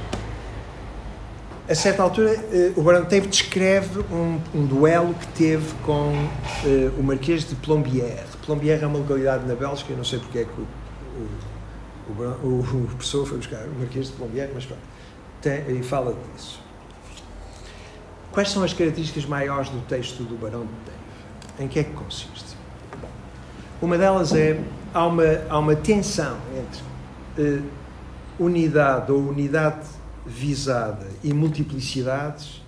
a certa altura, uh, o Barão Teve descreve um, um, duelo que teve com uh, o Marquês de Plombières. Plombières é uma localidade na Bélgica, eu não sei porque é que o, o, o, o, o professor foi buscar o Marquês de Plombières, mas pronto, tem, e fala disso. Quais são as características maiores do texto do Barão de Teve? Em que é que consiste? Uma delas é, há uma, há uma tensão entre uh, unidade ou unidade visada e multiplicidades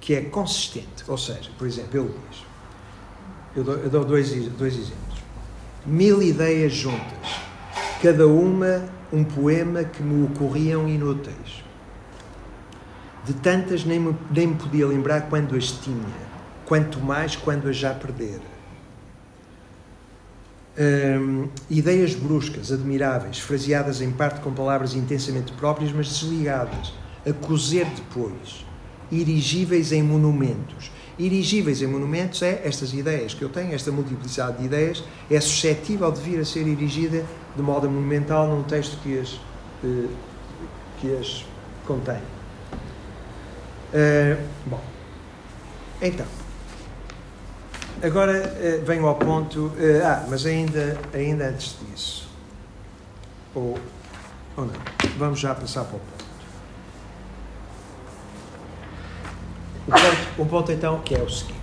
que é consistente. Ou seja, por exemplo, ele diz, eu dou, eu dou dois, dois exemplos. Mil ideias juntas, cada uma um poema que me ocorriam inúteis. De tantas nem me, nem me podia lembrar quando as tinha, quanto mais quando as já perdera Hum, ideias bruscas, admiráveis, fraseadas em parte com palavras intensamente próprias, mas desligadas, a cozer depois, erigíveis em monumentos. Erigíveis em monumentos é estas ideias que eu tenho, esta multiplicidade de ideias, é suscetível de vir a ser erigida de modo monumental num texto que as, uh, que as contém. Uh, bom, então. Agora uh, venho ao ponto. Uh, ah, mas ainda, ainda antes disso. Ou, ou não. Vamos já passar para o ponto. O ponto, o ponto então que é o seguinte: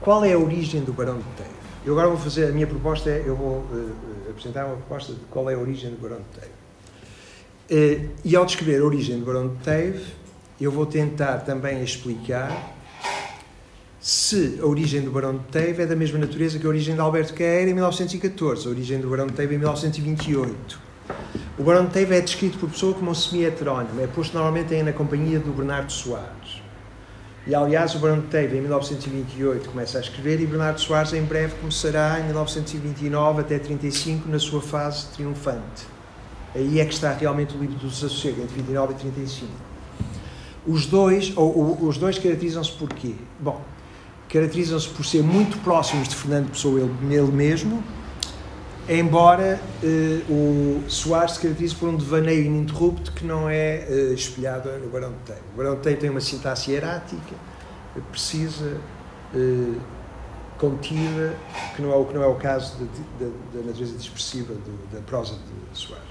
qual é a origem do Barão de Teve? Eu agora vou fazer, a minha proposta é, eu vou uh, apresentar uma proposta de qual é a origem do Barão de Teve. e ao descrever a origem do Barão de Teve, eu vou tentar também explicar se a origem do Barão de Teve é da mesma natureza que a origem de Alberto Queira em 1914, a origem do Barão de Teve em 1928. O Barão de Teve é descrito por pessoa como um semi-heterónimo, é posto normalmente na companhia do Bernardo Soares. E aliás, o Barão de Teve em 1928 começa a escrever e Bernardo Soares em breve começará em 1929 até 35 na sua fase triunfante. Aí é que está realmente o livro do Desassossego, entre 29 e 35. Os dois, ou, ou os dois caracterizam-se por quê? Bom, caracterizam-se por ser muito próximos de Fernando Pessoa ele mesmo, embora eh, o Soares se caracterize por um devaneio ininterrupto que não é eh, espelhado no Barão de Teio. O Barão de Teio tem uma sintaxe hierática, precisa, eh, contida, que não é o que não é o caso da natureza expressiva do, da prosa de Soares.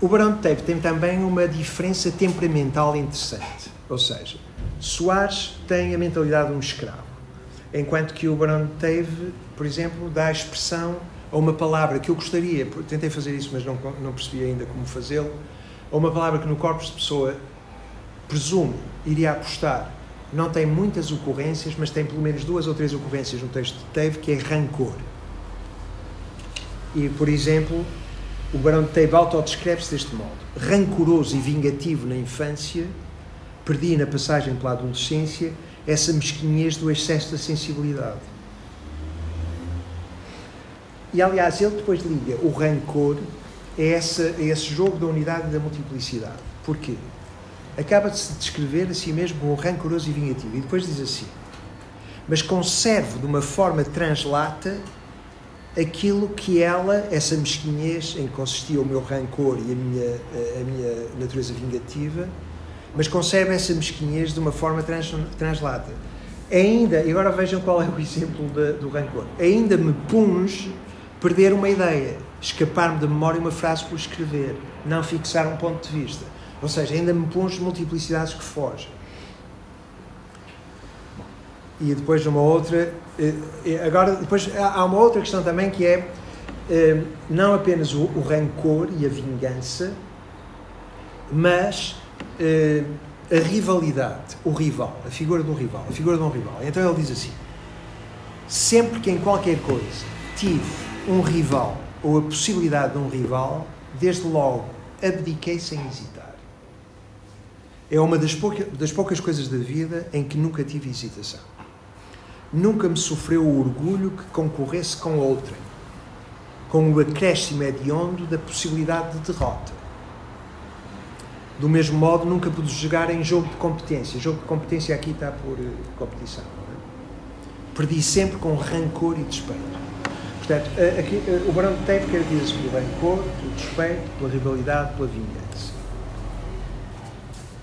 O Barão de Teio tem também uma diferença temperamental interessante, ou seja, Soares tem a mentalidade de um escravo, enquanto que o Barão teve, por exemplo, dá expressão a uma palavra que eu gostaria, tentei fazer isso, mas não, não percebi ainda como fazê-lo, a uma palavra que no corpus de pessoa presumo iria apostar. Não tem muitas ocorrências, mas tem pelo menos duas ou três ocorrências no texto de Teve, que é rancor. E, por exemplo, o Barão de Teve autodescreve-se deste modo: rancoroso e vingativo na infância, perdi na passagem pela adolescência essa mesquinhez do excesso da sensibilidade. E aliás, ele depois liga o rancor a, essa, a esse jogo da unidade e da multiplicidade. Porquê? Acaba de se descrever a si mesmo como rancoroso e vingativo. E depois diz assim: Mas conservo de uma forma translata aquilo que ela, essa mesquinhez em que consistia o meu rancor e a minha, a minha natureza vingativa, mas concebe essa mesquinhez de uma forma trans, translata. Ainda, e agora vejam qual é o exemplo de, do rancor, ainda me punge perder uma ideia, escapar-me da memória uma frase por escrever, não fixar um ponto de vista. Ou seja, ainda me punge multiplicidades que fogem. e depois uma outra. eh, Agora, depois há há uma outra questão também que é eh, não apenas o, o rancor e a vingança, mas eh, a rivalidade, o rival, a figura do rival, a figura de um rival. Então ele diz assim: sempre que em qualquer coisa tive um rival ou a possibilidade de um rival, desde logo abdiquei sem hesitar. É uma das, pouca, das poucas coisas da vida em que nunca tive hesitação. Nunca me sofreu o orgulho que concorresse com outrem, com o acréscimo hediondo da possibilidade de derrota. Do mesmo modo, nunca pude jogar em jogo de competência. Jogo de competência aqui está por eh, competição. é? Perdi sempre com rancor e despeito. Portanto, eh, aqui, eh, o Barão de Teve caracteriza-se pelo rancor, pelo despeito, pela rivalidade, pela vingança.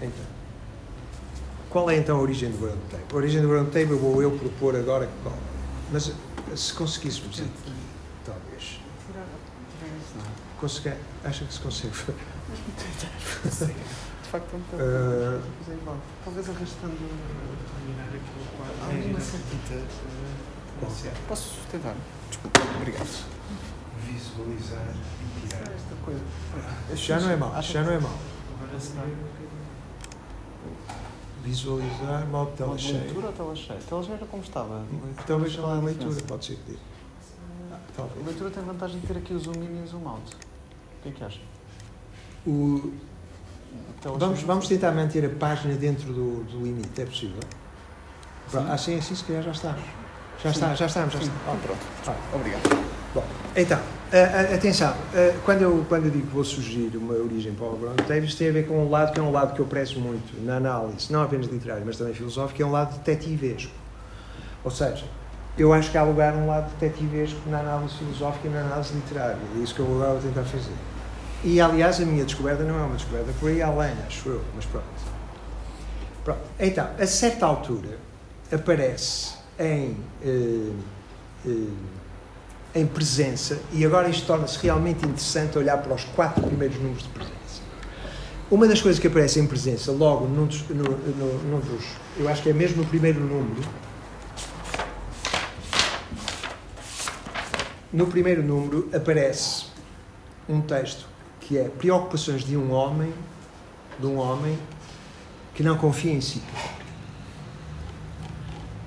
Então, qual é então a origem do Barão de Teve? A origem do Barão de eu vou eu propor agora qual. Mas eh, se conseguíssemos aqui, talvez. Consegue, acha que se consegue? De facto, é um pouco. Ah, Mas é igual. Talvez arrastando. terminar aquilo Há uma certita. Qual? Posso tentar? Desculpa, obrigado. Visualizar e tirar. Esta coisa. Já não é mau, isso já não é mau. Agora se. Visualizar, modo de tela cheia. leitura ou tela cheia? Tela cheia era como estava. Talvez Qual é lá a em leitura, pode ser que dê. A Talvez. leitura tem vantagem de ter aqui o zoom in e o zoom out. O que é que acha? O- tela vamos, vamos tentar manter a página dentro do, do limite, é possível? Pronto, assim, assim se calhar já está. Já Sim. está, já estamos, já está. então pronto. Ah. Obrigado. Então, a- a- atenção, a- quando eu, quando eu digo que vou sugerir uma origem para o Brown Davis, tem a ver com um lado que é um lado que eu prezo muito na análise, não apenas literária, mas também filosófica, que é um lado detetivesco. Ou seja, eu acho que há lugar um lado detetivesco na análise filosófica e na análise literária. É isso que eu agora vou tentar fazer. E, aliás, a minha descoberta não é uma descoberta por aí além, acho eu, mas pronto. Pronto. Então, a certa altura, aparece em, eh, eh, em presença, e agora isto torna-se realmente interessante olhar para os quatro primeiros números de presença. Uma das coisas que aparece em presença, logo num dos, no, no- num dos eu acho que é mesmo no primeiro número, no primeiro número aparece um texto que é preocupações de um homem, de um homem que não confia em si próprio.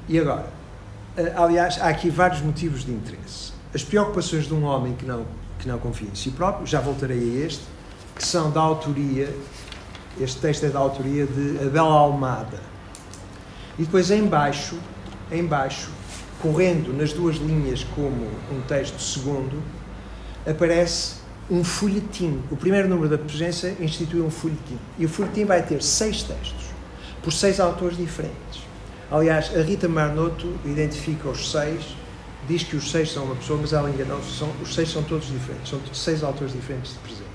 E agora, eh, aliás, há aqui vários motivos de interesse. As preocupações de um homem que não, que não confia em si próprio, já voltarei a este, que são da autoria, este texto é da autoria de Abel Almada. E depois em baixo, em baixo, correndo nas duas linhas como um texto segundo, aparece um folhetim. O primeiro número da presença institui um folhetim. E o folhetim vai ter seis textos, por seis autores diferentes. Aliás, a Rita Marnoto identifica os seis, diz que os seis são uma pessoa, mas ela enganou-se, os seis são todos diferentes, são seis autores diferentes de presença.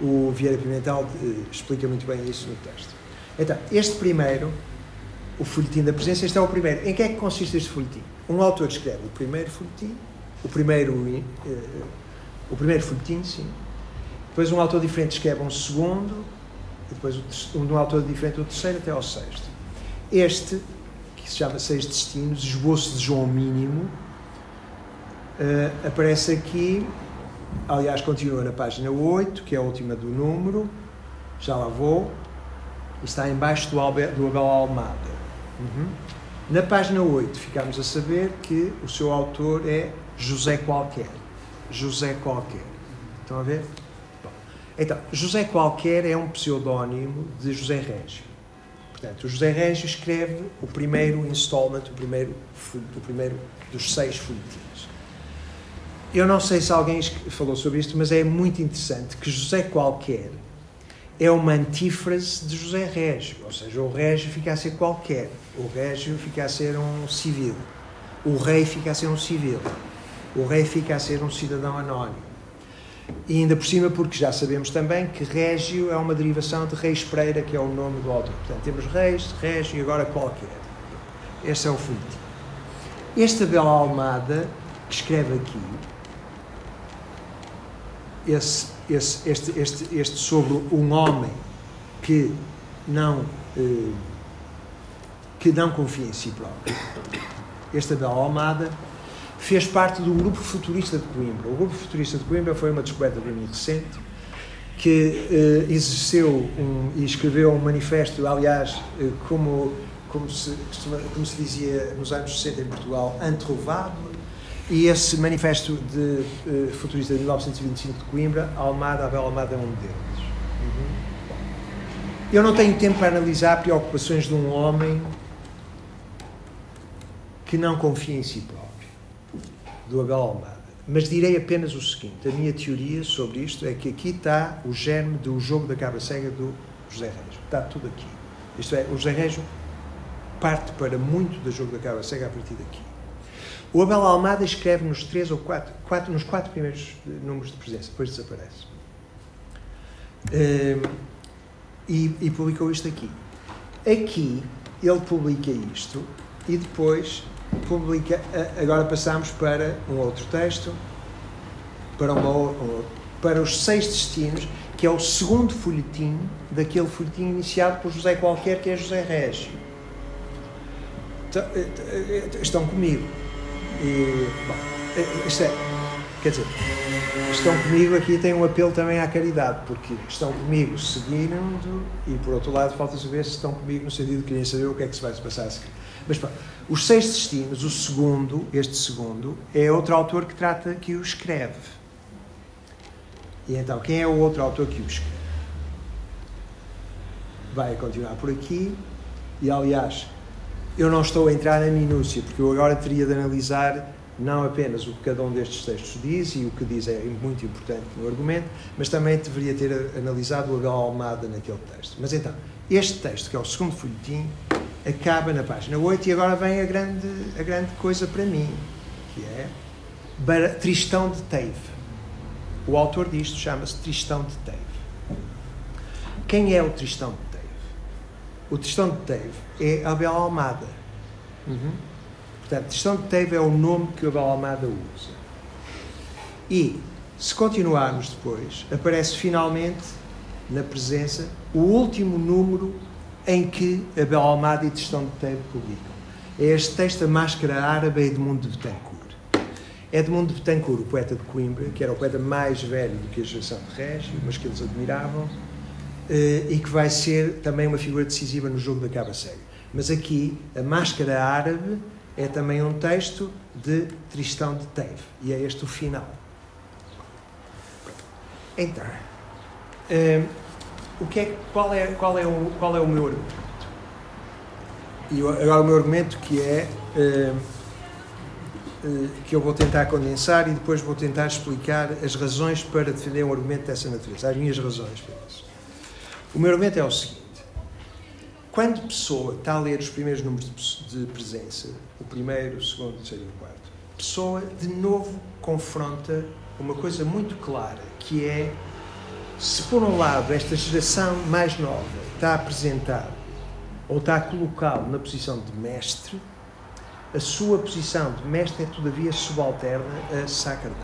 O Vieira Pimentel eh, explica muito bem isso no texto. Então, este primeiro, o folhetim da presença, este é o primeiro. Em que é que consiste este folhetim? Um autor escreve o primeiro folhetim, o primeiro, eh, o primeiro folhetim, sim. Depois um autor diferente escreve um segundo, e depois o terce- um, um autor diferente o terceiro até ao sexto. Este, que se chama Seis Destinos, esboço de João Mínimo, eh, aparece aqui, aliás, continua na página 8, que é a última do número, já lá vou, está embaixo do, Albe- do Abel Almada. Uhum. Na página 8 ficamos a saber que o seu autor é José Qualquer. José Qualquer. Estão a ver? Bom, então, José Qualquer é um pseudónimo de José Régio. Portanto, o José Régio escreve o primeiro installment, o primeiro, o primeiro dos seis folhetins. Eu não sei se alguém falou sobre isto, mas é muito interessante que José Qualquer é uma antífrase de José Régio, ou seja, o Régio fica a ser qualquer, o Régio fica a ser um civil, o rei fica a ser um civil, o rei fica a ser um cidadão anónimo. E ainda por cima, porque já sabemos também que Régio é uma derivação de Reis Pereira, que é o nome do autor. Portanto, temos Reis, Régio e agora qualquer. Este é o folhetim. Este Abel Almada, que escreve aqui, esse, esse, este, este, este sobre um homem que não, eh, que não confia em si próprio. Este Abel Almada fez parte do Grupo Futurista de Coimbra. O Grupo Futurista de Coimbra foi uma descoberta para mim recente, que eh, exerceu um, e escreveu um manifesto, aliás, eh, como, como, se, como se dizia nos anos 60 em Portugal, antrouvado, e esse manifesto de eh, futurista de 1925 de Coimbra, Almada, Abel Almada é um deles. Uhum. Eu não tenho tempo para analisar preocupações de um homem que não confia em si próprio, do Abel Almada. Mas direi apenas o seguinte: a minha teoria sobre isto é que aqui está o germe do jogo da cabra cega do José Rejo. Está tudo aqui. Isto é, o José Rejo parte para muito do jogo da cabra cega a partir daqui. O Abel Almada escreve nos três ou quatro, quatro nos quatro primeiros números de presença, depois desaparece. Um, e, e publicou isto aqui. Aqui ele publica isto e depois publica. Agora passamos para um outro texto, para, uma, para os seis destinos, que é o segundo folhetim daquele folhetim iniciado por José Qualquer, que é José Régio. Eh, eh, estão comigo. E, bom, eh, isto é, quer dizer, estão comigo aqui tem um apelo também à caridade, porque estão comigo seguindo e por outro lado falta saber se estão comigo no sentido de querem saber o que é que se vai se passar a seguir. Mas pronto, os seis destinos, o segundo, este segundo, é outro autor que trata, que o escreve. E então, quem é o outro autor que o escreve? Vai continuar por aqui, e aliás, eu não estou a entrar na minúcia, porque eu agora teria de analisar não apenas o que cada um destes textos diz, e o que diz é muito importante no argumento, mas também deveria ter analisado o Abel Almada naquele texto. Mas então, este texto, que é o segundo folhetim, acaba na página 8 e agora vem a grande, a grande coisa para mim, que é Tristão de Teve. O autor disto chama-se Tristão de Teve. Quem é o Tristão de Teve? O Tristão de Teve é Abel Almada. Uhum. Portanto, Tristão de Teve é o nome que Abel Almada usa. E, se continuarmos depois, aparece finalmente na presença o último número em que Abel Almada e Tristão de Teve publicam. É este texto, A Máscara Árabe, é Edmundo de Betancourt. Edmundo de Betancourt, o poeta de Coimbra, que era o poeta mais velho do que a geração de Régio, mas que eles admiravam, eh, e que vai ser também uma figura decisiva no jogo da Caba Cega. Mas aqui, A Máscara Árabe é também um texto de Tristão de Teve, e é este o final. Então, eh, o que é, qual, é, qual, é o, qual é o meu argumento? E agora o meu argumento que é uh, uh, que eu vou tentar condensar e depois vou tentar explicar as razões para defender um argumento dessa natureza, as minhas razões para isso. O meu argumento é o seguinte: quando pessoa está a ler os primeiros números de presença, o primeiro, o segundo, o terceiro e o quarto, pessoa de novo confronta uma coisa muito clara, que é se por um lado esta geração mais nova está a apresentar ou está a colocá-lo na posição de mestre, a sua posição de mestre é todavia subalterna a Sacramento.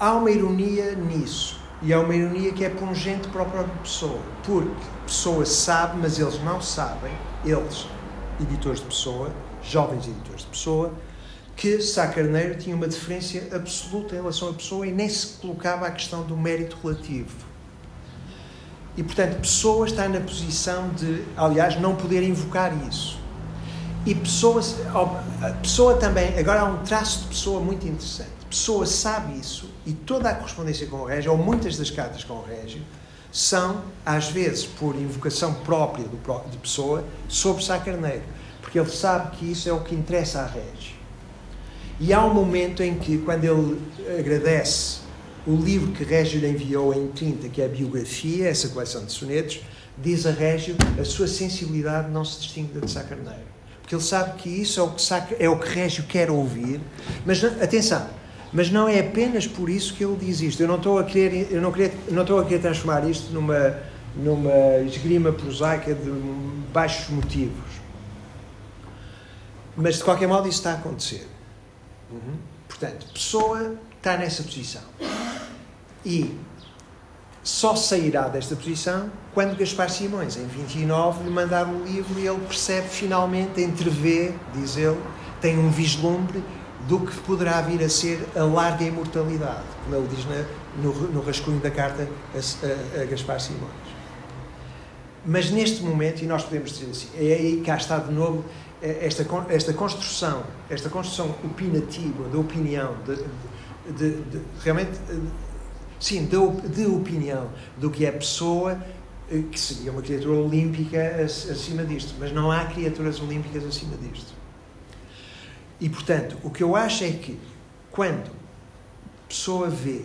Há uma ironia nisso, e há uma ironia que é pungente para a própria pessoa, porque pessoa sabe, mas eles não sabem, eles, editores de pessoa, jovens editores de pessoa, que Sá Carneiro tinha uma diferença absoluta em relação à pessoa e nem se colocava a questão do mérito relativo. E, portanto, Pessoa está na posição de, aliás, não poder invocar isso. E Pessoa, Pessoa também, agora há um traço de Pessoa muito interessante. Pessoa sabe isso e toda a correspondência com o Régio, ou muitas das cartas com o Régio, são, às vezes, por invocação própria de Pessoa, sobre Sá Carneiro. Porque ele sabe que isso é o que interessa a Régio. E há um momento em que, quando ele agradece o livro que Régio lhe enviou em 30, que é a biografia, essa coleção de sonetos, diz a Régio a sua sensibilidade não se distingue da de Sá Carneiro. Porque ele sabe que isso é o que, Sá, é o que Régio quer ouvir. Mas atenção, mas não é apenas por isso que ele diz isto. Eu não estou a querer, eu não não estou a querer transformar isto numa, numa esgrima prosaica de baixos motivos. Mas de qualquer modo isso está a acontecer. Portanto, pessoa está nessa posição. E só sairá desta posição quando Gaspar Simões, em 29, lhe mandar um livro e ele percebe finalmente, entrevê, diz ele, tem um vislumbre do que poderá vir a ser a larga imortalidade, como ele diz na, no, no rascunho da carta a, a, a Gaspar Simões. Mas neste momento, e nós podemos dizer assim, é aí cá está de novo esta, esta construção, esta construção opinativa, da opinião, de, de, de, realmente, sim, de opinião do que é pessoa, eh, que seria uma criatura olímpica acima disto. Mas não há criaturas olímpicas acima disto. E, portanto, o que eu acho é que, quando a pessoa vê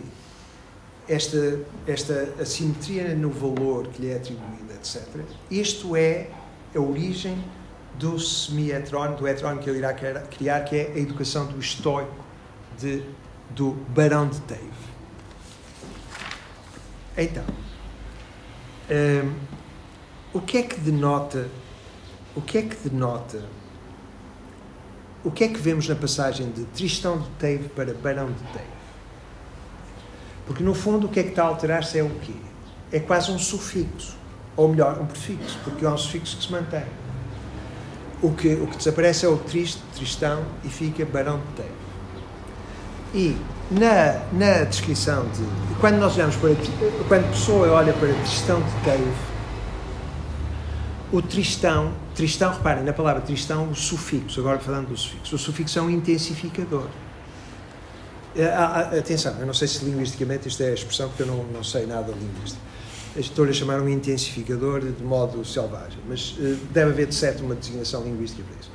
esta, esta assimetria no valor que lhe é atribuído, etc., isto é a origem do semi-heterónimo, do heterónimo que ele irá criar, que é a educação do estoico de, do Barão de Teve. Então, hum, o que é que denota, o que é que denota, o que é que vemos na passagem de Tristão de Teve para Barão de Teve? Porque no fundo o que é que está a alterar-se é o quê? É quase um sufixo, ou melhor, um prefixo, porque é um sufixo que se mantém o que, o que desaparece é o triste, tristão, e fica Barão de Teve. E na, na descrição de. Quando nós olhamos para. Quando a pessoa olha para Tristão de Teve, o Tristão. Tristão, reparem, na palavra Tristão, o sufixo, agora falando do sufixo, o sufixo é um intensificador. Atenção, eu não sei se linguisticamente isto é a expressão, porque eu não, não sei nada linguística estou a chamar um intensificador de modo selvagem, mas uh, deve haver de certo uma designação linguística para isso.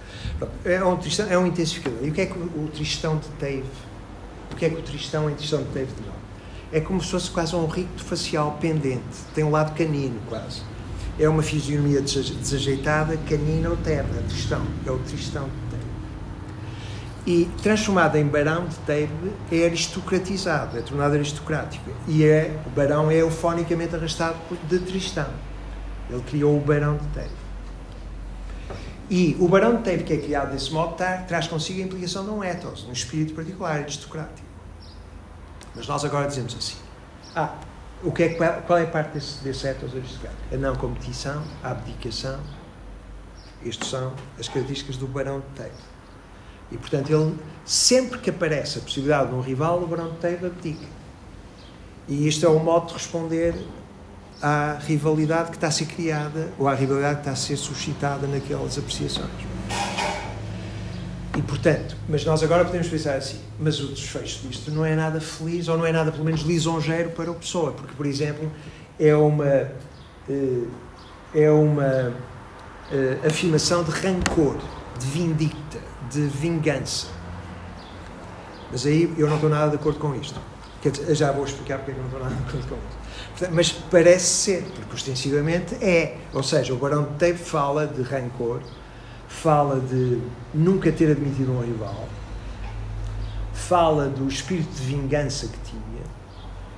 É, um tristão, é um intensificador. E o que é que o, tristão de teve? O que é que o tristão em tristão de teve de nós? É como se fosse quase um ricto facial pendente, tem um lado canino quase. É uma fisionomia desajeitada, canina ou terna, tristão. É o tristão e transformado em barão de Tebe é aristocratizado, é tornado aristocrático. E é, o barão é eufonicamente arrastado de Tristão. Ele criou o barão de Tebe. E o barão de Tebe, que é criado desse modo, tá, traz consigo a implicação de um ethos, um espírito particular, aristocrático. Mas nós agora dizemos assim: ah, o que é, qual, qual é a parte desse, desse ethos aristocrático? A não competição, a abdicação. Estas são as características do barão de Tebe. E, portanto, ele, sempre que aparece a possibilidade de um rival, o Barão de Teiva abdica. E isto é o modo de responder à rivalidade que está a ser criada ou à rivalidade que está a ser suscitada naquelas apreciações. E, portanto, mas nós agora podemos pensar assim, mas o desfecho disto não é nada feliz ou não é nada, pelo menos, lisonjeiro para a pessoa, porque, por exemplo, é uma, eh, é uma eh, afirmação de rancor, de vindicta, de vingança. Mas aí eu não estou nada de acordo com isto. Já vou explicar porque eu não estou nada de acordo com isto. Mas parece ser, porque ostensivamente é. Ou seja, o Barão de Teve fala de rancor, fala de nunca ter admitido um rival, fala do espírito de vingança que tinha,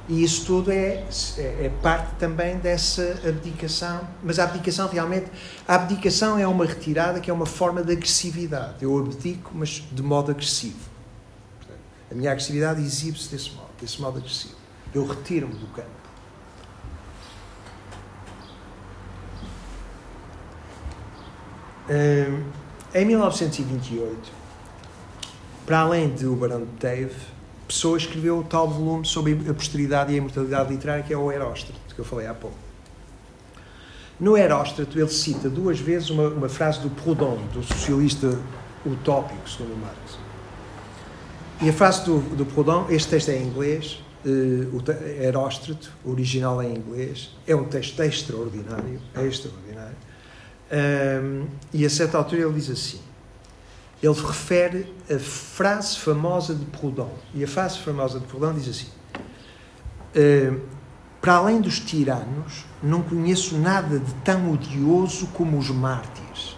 e isso tudo é, é, é, parte também dessa abdicação. Mas a abdicação realmente. A abdicação é uma retirada que é uma forma de agressividade. Eu abdico, mas de modo agressivo. A minha agressividade exibe-se desse modo, desse modo agressivo. Eu retiro-me do campo. Em 1928, para além de Barão de Teve pessoa escreveu tal volume sobre a posteridade e a imortalidade literária, que é o Heróstrato, que eu falei há pouco. No Heróstrato, ele cita duas vezes uma, uma frase do Proudhon, do socialista utópico, segundo Marx. E a frase do, do Proudhon, este texto é em inglês, uh, o Heróstrato, original é em inglês, é um texto extraordinário, é extraordinário. Um, e a certa altura ele diz assim: ele refere a frase famosa de Proudhon. E a frase famosa de Proudhon diz assim: uh, Para além dos tiranos, não conheço nada de tão odioso como os mártires.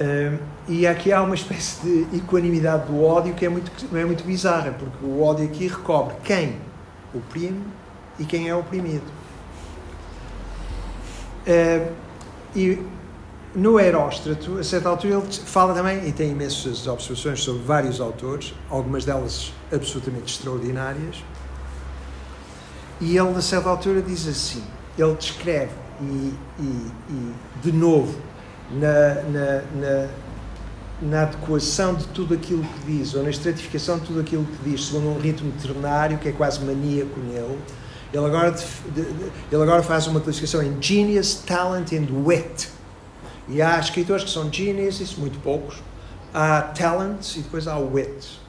Uh, e aqui há uma espécie de equanimidade do ódio que é muito, é muito bizarra, porque o ódio aqui recobre quem oprime e quem é oprimido. Uh, e no Heróstrato, a certa altura, ele fala também, e tem imensas observações sobre vários autores, algumas delas absolutamente extraordinárias, E ele, na certa altura, diz assim: ele descreve, e, e, e de novo, na, na, na, na adequação de tudo aquilo que diz, ou na estratificação de tudo aquilo que diz, segundo um ritmo ternário, que é quase maníaco nele, ele agora, ele agora faz uma classificação em genius, talent and wit. E há escritores que são geniuses, muito poucos. Há talent e depois há wit.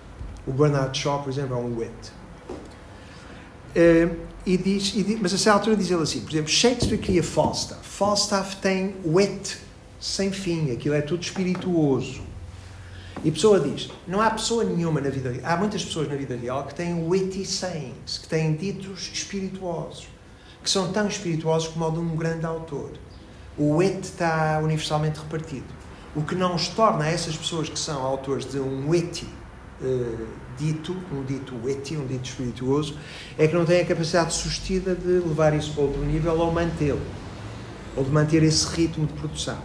O Bernard Shaw, por exemplo, é um wit. Uh, e diz, e diz, mas a certa altura diz ele assim, por exemplo, Shakespeare cria Falstaff. Falstaff tem wit sem fim, aquilo é tudo espirituoso. E a pessoa diz: não há pessoa nenhuma na vida real, há muitas pessoas na vida real que têm witty sayings, que têm ditos espirituosos, que são tão espirituosos como o de um grande autor. O wit está universalmente repartido. O que não os torna essas pessoas que são autores de um witty uh, dito, um dito witty, um dito espirituoso, é que não têm a capacidade sustida de levar isso para outro nível ou mantê-lo, ou de manter esse ritmo de produção.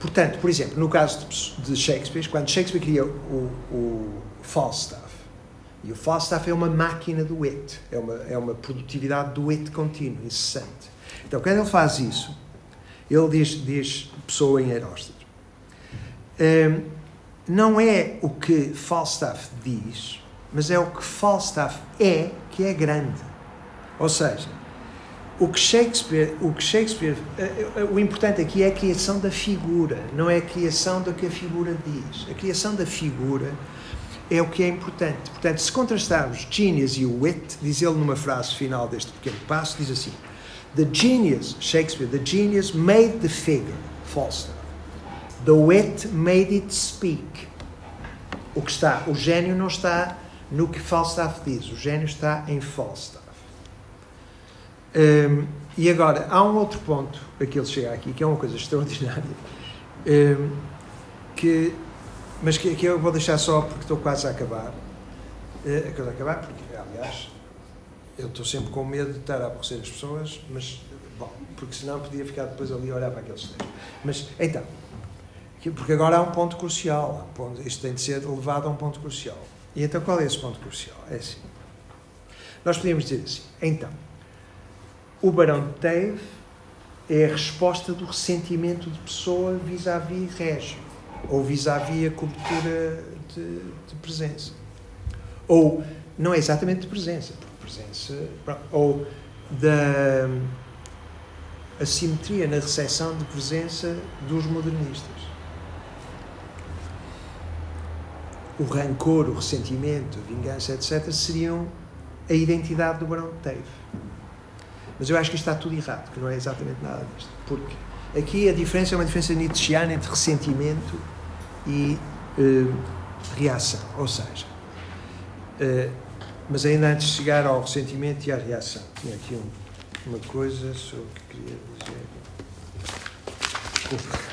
Portanto, por exemplo, no caso de Shakespeare, quando Shakespeare cria o, o Falstaff, e o Falstaff é uma máquina do wit, é uma, é uma produtividade do wit contínuo, incessante. Então, quando ele faz isso, ele diz, diz pessoa em Heróstas, um, não é o que Falstaff diz, mas é o que Falstaff é que é grande. Ou seja, o que Shakespeare, o que Shakespeare, eh, eh, o importante aqui é a criação da figura, não é a criação do que a figura diz. A criação da figura é o que é importante. Portanto, se contrastarmos genius e wit, diz ele numa frase final deste pequeno passo, diz assim: The genius, Shakespeare, the genius made the figure, Falstaff. The wit made it speak. O que está, o gênio não está no que Falstaff diz, o gênio está em Falstaff. Um, e agora, há um outro ponto a que ele chega aqui, que é uma coisa extraordinária, um, que, mas que, que, eu vou deixar só porque estou quase a acabar. Uh, quase a acabar, porque, aliás, eu estou sempre com medo de estar a aborrecer as pessoas, mas, bom, porque senão podia ficar depois ali a olhar para aqueles textos. Mas, então, porque agora há um ponto crucial, um ponto, isto tem de ser levado a um ponto crucial. E então, qual é esse ponto crucial? É assim. Nós podíamos dizer assim, então, o Barão de Teve é a resposta do ressentimento de pessoa vis-à-vis régio, ou vis-à-vis a cobertura de, de, presença. Ou, não é exatamente de presença, presença, ou da assimetria na recepção de presença dos modernistas. O rancor, o ressentimento, a vingança, etc., seriam a identidade do Barão de Teve. Mas eu acho que está tudo errado, que não é exatamente nada disto. Porque aqui a diferença é uma diferença nietzscheana entre ressentimento e uh, reação. Ou seja, uh, mas ainda antes de chegar ao ressentimento e à reação, tinha aqui um, uma coisa sobre o que queria dizer. Desculpa.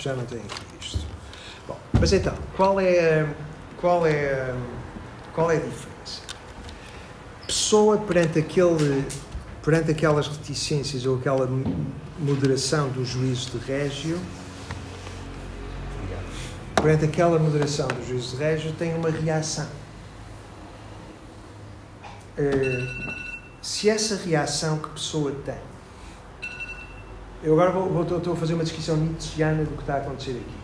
já não tenho isto. Bom, mas então, qual é, qual é, qual é a diferença? Pessoa perante aquele perante aquelas reticências ou aquela moderação do juízo de régio, perante aquela moderação do juízo de régio, tem uma reação. Uh, se essa reação que pessoa tem eu agora vou, vou, estou a fazer uma descrição nietzscheana do que está a acontecer aqui.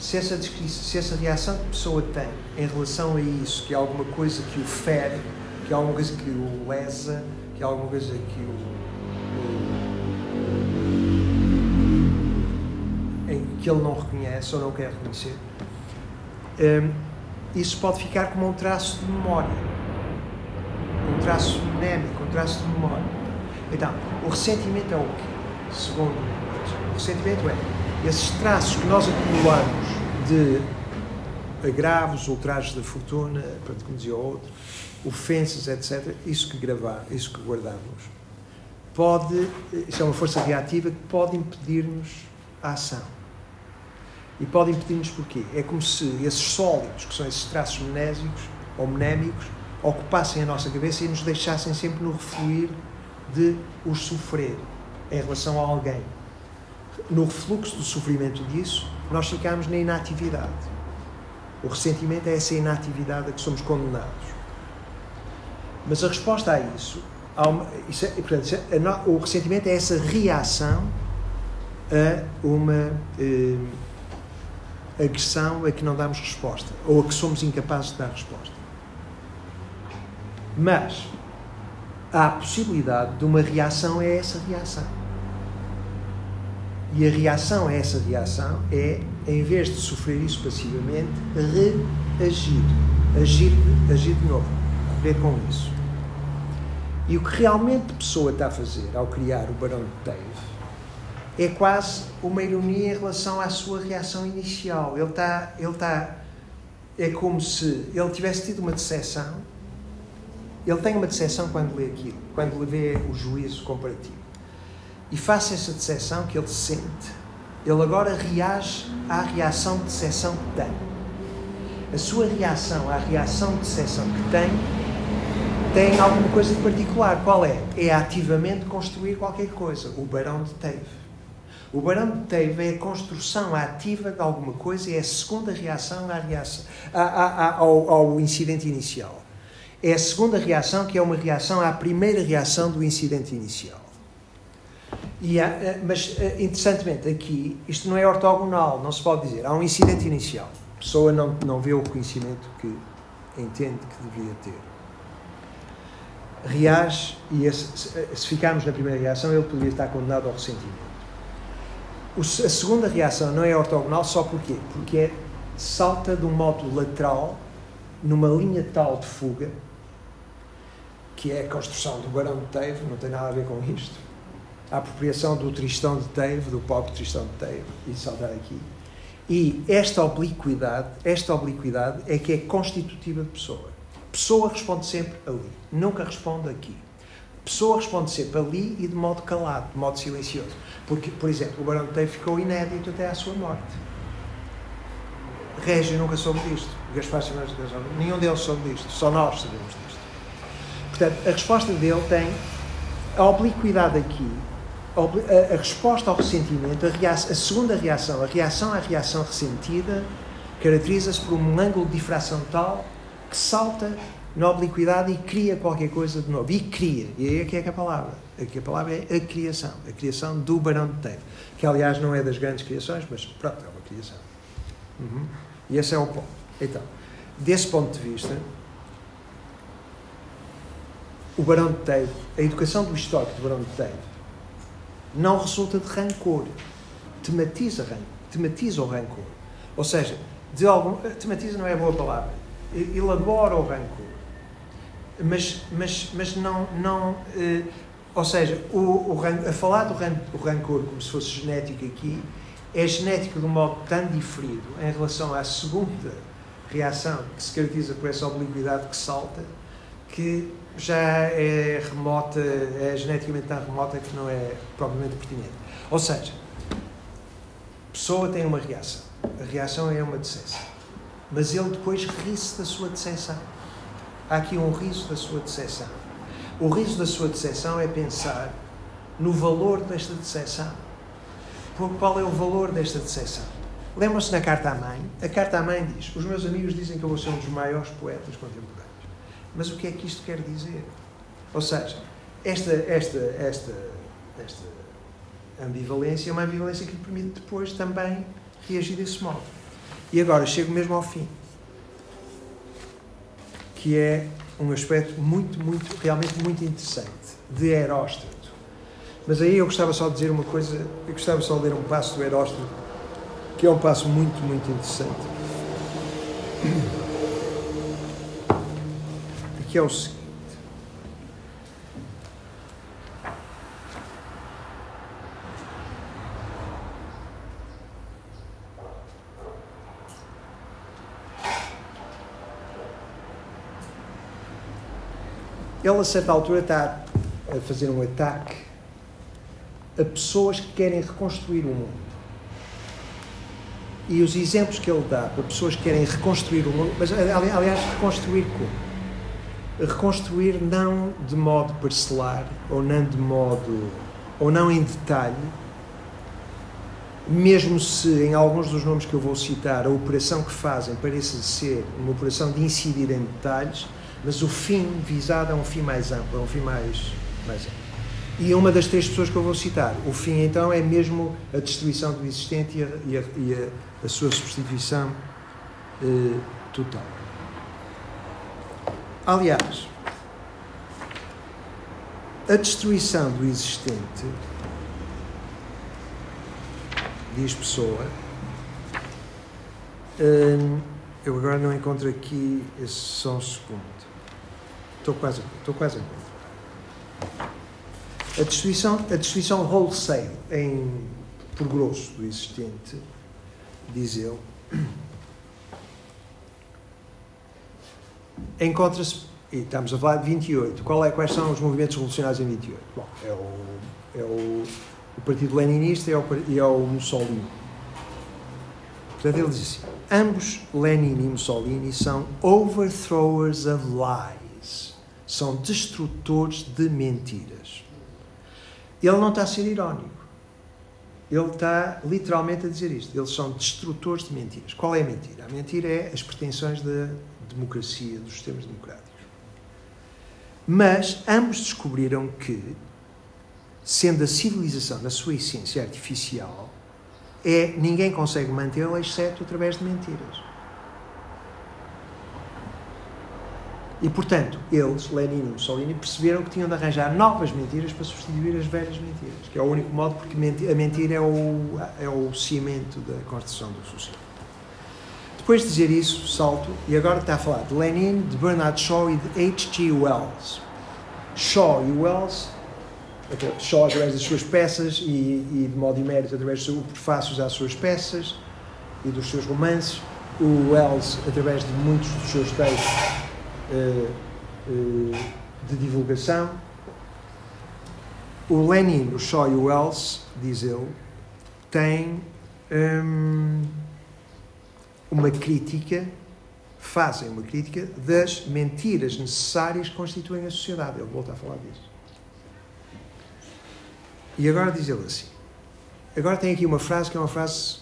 Se essa, se essa reação que a pessoa tem em relação a isso, que é alguma coisa que o fere, que é alguma coisa que o lesa, que é alguma coisa que o. em que ele não reconhece ou não quer reconhecer, um, isso pode ficar como um traço de memória. Um traço mnémico, um traço de memória. Então, o ressentimento é o quê? segundo o sentimento é esses traços que nós acumulamos de agravos, ultrajes da fortuna, para como dizia o outro, ofensas, etc., isso que gravar, isso que guardamos, pode, isso é uma força reativa que pode impedir-nos a ação. E pode impedir-nos porquê? É como se esses sólidos, que são esses traços mnésicos ou mnémicos, ocupassem a nossa cabeça e nos deixassem sempre no refluir de os sofrer em relação a alguém. No refluxo do sofrimento disso, nós ficamos na inatividade. O ressentimento é essa inatividade a que somos condenados. Mas a resposta a isso, uma, isso é, portanto, é, o ressentimento é essa reação a uma eh, agressão a que não damos resposta, ou a que somos incapazes de dar resposta. Mas há a possibilidade de uma reação a essa reação. E a reação a essa reação é, em vez de sofrer isso passivamente, reagir. Agir, agir de novo. Correr com isso. E o que realmente a pessoa está a fazer ao criar o Barão de Teve é quase uma ironia em relação à sua reação inicial. Ele está, ele está, é como se ele tivesse tido uma decepção. Ele tem uma decepção quando lê aquilo, quando vê o juízo comparativo. E face essa decepção que ele sente, ele agora reage à reação de decepção que tem. A sua reação à reação de decepção que tem tem alguma coisa de particular. Qual é? É ativamente construir qualquer coisa. O Barão de Teve. O Barão de Teve é a construção ativa de alguma coisa, é a segunda reação, à reação à, à, ao, ao incidente inicial. É a segunda reação que é uma reação à primeira reação do incidente inicial. Há, eh, mas, eh, interessantemente, aqui, isto não é ortogonal, não se pode dizer. Há um incidente inicial. A pessoa não, não vê o conhecimento que entende que devia ter. Reage, e esse, se ficarmos na primeira reação, ele poderia estar condenado ao ressentimento. O, a segunda reação não é ortogonal só porquê? Porque é, salta de um modo lateral, numa linha tal de fuga, que é a construção do Barão de Teve, não tem nada a ver com isto a apropriação do Tristão de Teve, do pobre Tristão de Teve, e saltar aqui. E esta obliquidade, esta obliquidade é que é constitutiva de pessoa. Pessoa responde sempre ali, nunca responde aqui. Pessoa responde sempre ali e de modo calado, de modo silencioso. Porque, por exemplo, o Barão de Teve ficou inédito até à sua morte. Régio nunca soube disto. Gaspar Simões de Gasola, nenhum deles soube disto. Só nós sabemos disto. Portanto, a resposta dele tem a obliquidade aqui a, a, resposta ao ressentimento, a, reação, a, segunda reação, a reação à reação ressentida, caracteriza-se por um ângulo de difração tal que salta na obliquidade e cria qualquer coisa de novo. E cria. E aí é que é a palavra. Aqui a palavra é a criação. A criação do Barão de Teve. Que, aliás, não é das grandes criações, mas, pronto, é uma criação. Uhum. E esse é o ponto. Então, desse ponto de vista, o Barão de Teve, a educação do histórico do Barão de Teve, não resulta de rancor. Tematiza, tematiza o rancor. Ou seja, de algum, tematiza não é boa palavra. Elabora o rancor. Mas, mas, mas não. não eh, ou seja, o, o, a falar do rancor como se fosse genético aqui é genético de um modo tão diferido em relação à segunda reação, que se caracteriza por essa obliquidade que salta, que já é remota, é geneticamente tão remota que não é propriamente pertinente. Ou seja, a pessoa tem uma reação. A reação é uma decepção. Mas ele depois ri-se da sua decepção. Há aqui um riso da sua decepção. O riso da sua decepção é pensar no valor desta decepção. Qual é o valor desta decepção? Lembram-se na carta à mãe? A carta à mãe diz: Os meus amigos dizem que eu vou ser um dos maiores poetas contemporâneos. Mas o que é que isto quer dizer? Ou seja, esta, esta, esta, esta ambivalência é uma ambivalência que lhe permite depois também reagir desse modo. E agora chego mesmo ao fim, que é um aspecto muito, muito, realmente muito interessante, de Heróstrato. Mas aí eu gostava só de dizer uma coisa, eu gostava só de ler um passo do Heróstrato, que é um passo muito, muito interessante que é o seguinte. Ele, a certa altura, está a fazer um ataque a pessoas que querem reconstruir o mundo. E os exemplos que ele dá para pessoas que querem reconstruir o mundo, mas aliás, reconstruir como? Reconstruir não de modo parcelar ou não de modo ou não em detalhe, mesmo se em alguns dos nomes que eu vou citar a operação que fazem pareça ser uma operação de incidir em detalhes, mas o fim visado é um fim mais amplo, é um fim mais, mais amplo. E uma das três pessoas que eu vou citar, o fim então é mesmo a destruição do existente e a, e a, e a, a sua substituição eh, total. Aliás, a destruição do existente, diz Pessoa, hum, eu agora não encontro aqui só um segundo. Estou quase, estou quase a encontrar. A destruição, a destruição wholesale, em, por grosso, do existente, diz ele, encontra-se, e estamos a falar de 28, Qual é, quais são os movimentos revolucionários em 28? Bom, é o, é o, o Partido Leninista e é o, e é o Mussolini. Portanto, ele diz assim: ambos, Lenin e Mussolini, são overthrowers of lies, são destrutores de mentiras. Ele não está a ser irónico. Ele está literalmente a dizer isto. Eles são destrutores de mentiras. Qual é a mentira? A mentira é as pretensões da democracia, dos sistemas democráticos. Mas ambos descobriram que, sendo a civilização, na sua essência artificial, é, ninguém consegue mantê-la exceto através de mentiras. E, portanto, eles, Lenin e Mussolini, perceberam que tinham de arranjar novas mentiras para substituir as velhas mentiras, que é o único modo, porque a mentira é o, é o cimento da construção do socialismo. Depois de dizer isso, salto, e agora está a falar de Lenin, de Bernard Shaw e de H.G. Wells. Shaw e Wells, Shaw através das suas peças e, e de modo imérito através dos prefácios às suas peças e dos seus romances, o Wells através de muitos dos seus textos eh, eh, de divulgação. O Lenin, o Shaw e o Wells, diz ele, têm hum, uma crítica, fazem uma crítica das mentiras necessárias que constituem a sociedade. Ele volta a falar disso. E agora diz ele assim. Agora tem aqui uma frase que é uma frase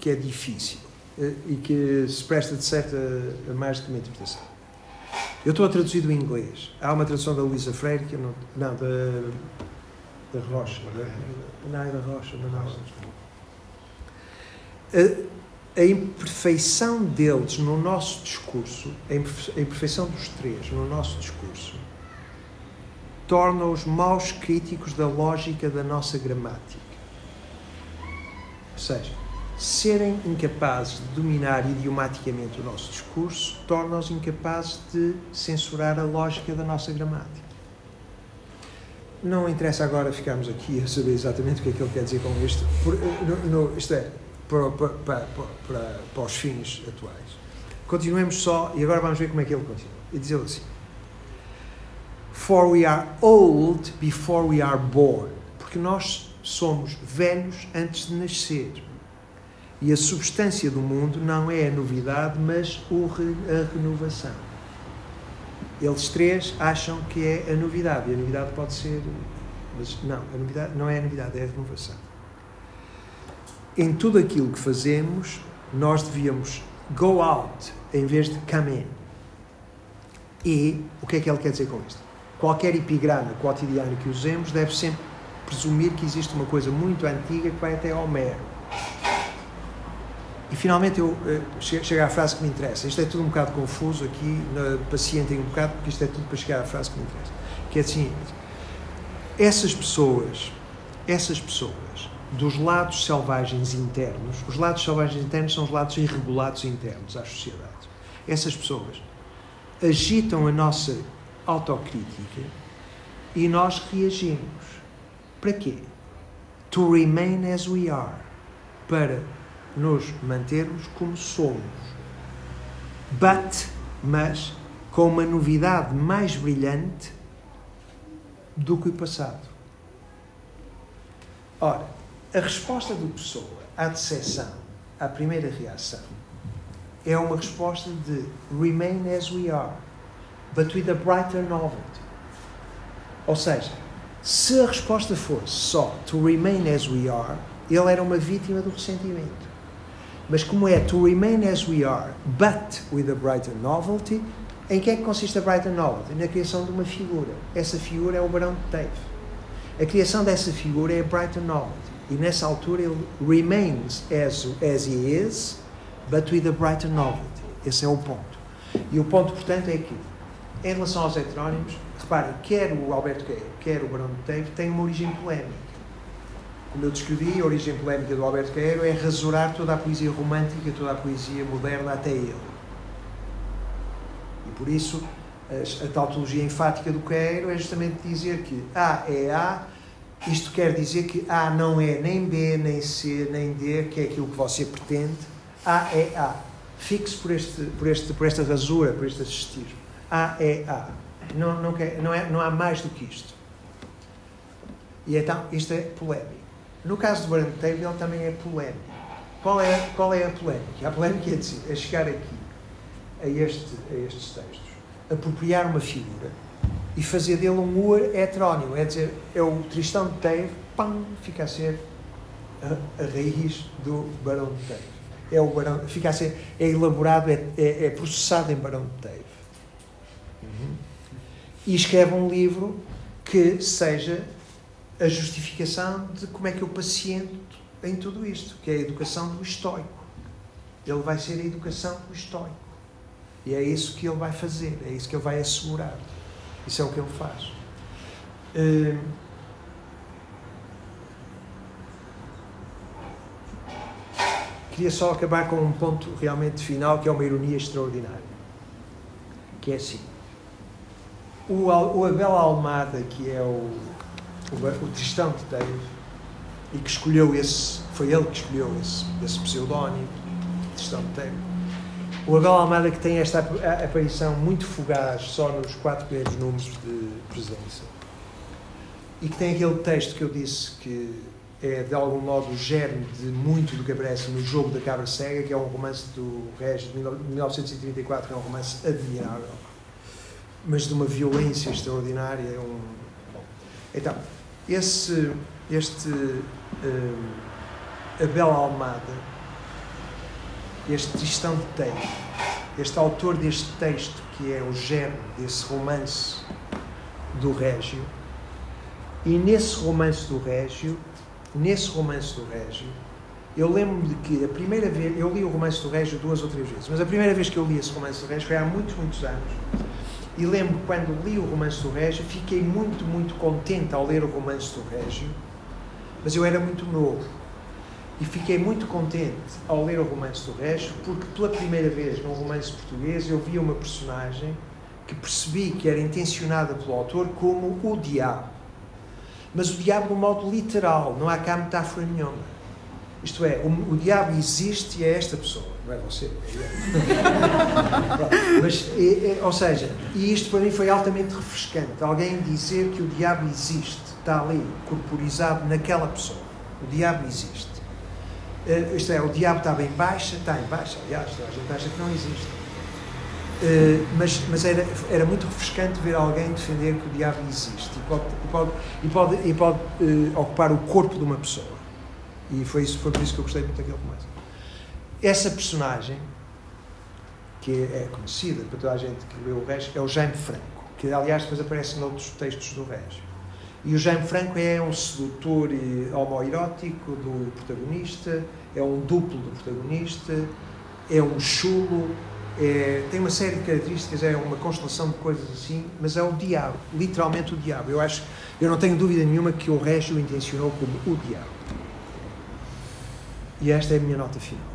que é difícil eh, e que se presta de certa a mais do que uma interpretação. Eu estou a traduzir do inglês. Há uma tradução da Luísa Freire que eu não. Não, da. da Rocha. Não, é da Rocha, mas não. A, a imperfeição deles no nosso discurso, a imperfeição dos três no nosso discurso, torna-os maus críticos da lógica da nossa gramática. Ou seja, serem incapazes de dominar idiomaticamente o nosso discurso torna-os incapazes de censurar a lógica da nossa gramática. Não interessa agora ficarmos aqui a saber exatamente o que é que ele quer dizer com isto, por, no, no, isto é, para, para, para, para, os fins atuais. Continuemos só, e agora vamos ver como é que ele continua. E diz ele assim: For we are old before we are born. Porque nós somos velhos antes de nascer. E a substância do mundo não é a novidade, mas a renovação. Eles três acham que é a novidade, e a novidade pode ser. Mas não, a novidade não é a novidade, é a renovação. Em tudo aquilo que fazemos, nós devíamos go out em vez de come in. E o que é que ele quer dizer com isto? Qualquer epigrama cotidiano que usemos deve sempre presumir que existe uma coisa muito antiga que vai até Homero e finalmente eu uh, chego à frase que me interessa. Isto é tudo um bocado confuso aqui, pacientem um bocado, porque isto é tudo para chegar à frase que me interessa. Que é assim, essas pessoas, essas pessoas, dos lados selvagens internos, os lados selvagens internos são os lados irregulados internos às sociedades. Essas pessoas agitam a nossa autocrítica e nós reagimos. Para quê? To remain as we are. Para nos mantermos como somos. But, mas, com uma novidade mais brilhante do que o passado. Ora, a resposta do Pessoa à decepção, à primeira reação, é uma resposta de remain as we are. but with a brighter novelty. Ou seja, se a resposta fosse só to remain as we are, ele era uma vítima do ressentimento. Mas como é to remain as we are, but with a brighter novelty, em que é que consiste a brighter novelty? Na criação de uma figura. Essa figura é o Barão de Teve. A criação dessa figura é a brighter novelty. E nessa altura ele remains as, as he is, but with a brighter novelty. Esse é o ponto. E o ponto, portanto, é que, em relação aos heterónimos, reparem, quer o Alberto Queiro, quer o Barão de Teve, têm uma origem polémica. Como eu descrevi, a origem polémica do Alberto Queiro é rasurar toda a poesia romântica, toda a poesia moderna até ele. E por isso, a, a tautologia enfática do Queiro é justamente dizer que A é A, isto quer dizer que A não é nem B, nem C, nem D, que é aquilo que você pretende. A é A. Fixe por, este, por, este, por esta rasura, por este assistir. A é A. Não, não, quer, não, é, não há mais do que isto. E então, isto é polémico. No caso do Brand Table, ele também é polémico. Qual é, qual é a polémica? A polémica é, é chegar aqui, a, este, a estes textos, apropriar uma figura e fazer dele um ur heterónimo. É dizer, é o Tristão de Teve, pam, fica a ser a, a raiz do Barão de Teve. É, o barão, fica a ser, é elaborado, é, é, é processado em Barão de Teve. Uhum. E escreve um livro que seja a justificação de como é que eu paciento em tudo isto, que é a educação do estoico. Ele vai ser a educação do estoico. E é isso que ele vai fazer, é isso que ele vai assegurar. Isso é o que ele faz. Hum, queria só acabar com um ponto realmente final, que é uma ironia extraordinária. Que é assim. O, o Abel Almada, que é o o, o Tristão de Teve, e que escolheu esse, foi ele que escolheu esse, esse pseudónimo, Tristão de Teve. O Abel Almada que tem esta aparição muito fugaz só nos quatro primeiros números de presença e que tem aquele texto que eu disse que é de algum modo o germe de muito do que aparece no Jogo da Cabra Cega, que é um romance do Regis de 1934, que é um romance admirável, mas de uma violência extraordinária. É um... Então, esse, este um, Abel Almada, este Tristão de Tejo, este autor deste texto, que é o germe desse romance do Régio, e nesse romance do Régio, nesse romance do Régio, eu lembro-me de que a primeira vez, eu li o romance do Régio duas ou três vezes, mas a primeira vez que eu li esse romance do Régio foi há muitos, muitos anos. E lembro quando li o romance do Régio, fiquei muito, muito contente ao ler o romance do Régio, mas eu era muito novo. E fiquei muito contente ao ler o romance do Régio, porque pela primeira vez num romance português eu via uma personagem que percebi que era intencionada pelo autor como o diabo. Mas o diabo um modo literal, não há cá metáfora nenhuma. Isto é, o, o diabo existe e é esta pessoa, não é você. É Mas, ou seja, e isto para mim foi altamente refrescante. Alguém dizer que o diabo existe, está ali, corporizado naquela pessoa. O diabo existe. Uh, isto é, o diabo estava em baixa, está em baixa, aliás, a gente acha que não existe. Uh, mas mas era, era muito refrescante ver alguém defender que o diabo existe e pode, e pode, e pode, e pode uh, ocupar o corpo de uma pessoa. E foi, isso, foi por isso que eu gostei muito daquele romance. Essa personagem, que é, conhecida para toda a gente que leu o Régio, é o Jaime Franco, que aliás depois aparece noutros textos do Régio. E o Jaime Franco é um sedutor homoerótico do protagonista, é um duplo do protagonista, é um chulo, é, tem uma série de características, é uma constelação de coisas assim, mas é o diabo, literalmente o diabo. Eu acho, eu não tenho dúvida nenhuma que o Régio o intencionou como o diabo. E esta é a minha nota final.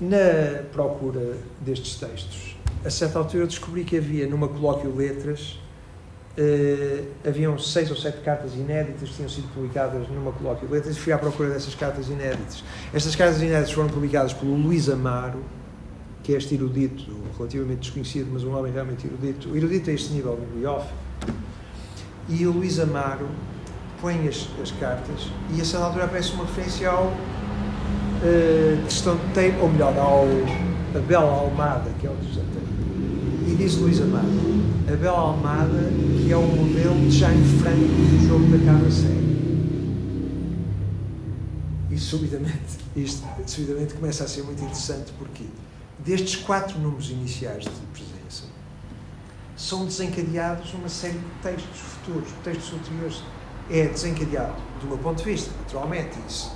Na procura destes textos, a certa altura eu descobri que havia numa colóquio letras Uh, haviam seis ou sete cartas inéditas que tinham sido publicadas numa colóquio de letras e fui à procura dessas cartas inéditas. Estas cartas inéditas foram publicadas pelo Luís Amaro, que é este erudito, relativamente desconhecido, mas um homem realmente erudito, erudito a este nível bibliófilo. E o Luís Amaro põe as, as cartas e a certa altura aparece uma referência ao uh, questão de ou melhor, ao Abel Almada, que é o dos E diz Luís Amado, a Bela Almada, que é o modelo de Jaime Franco do jogo da cabra cega. E subitamente, isto subitamente começa a ser muito interessante porque destes quatro números iniciais de presença são desencadeados uma série de textos futuros, textos ulteriores. É desencadeado, do meu ponto de vista, naturalmente, isso.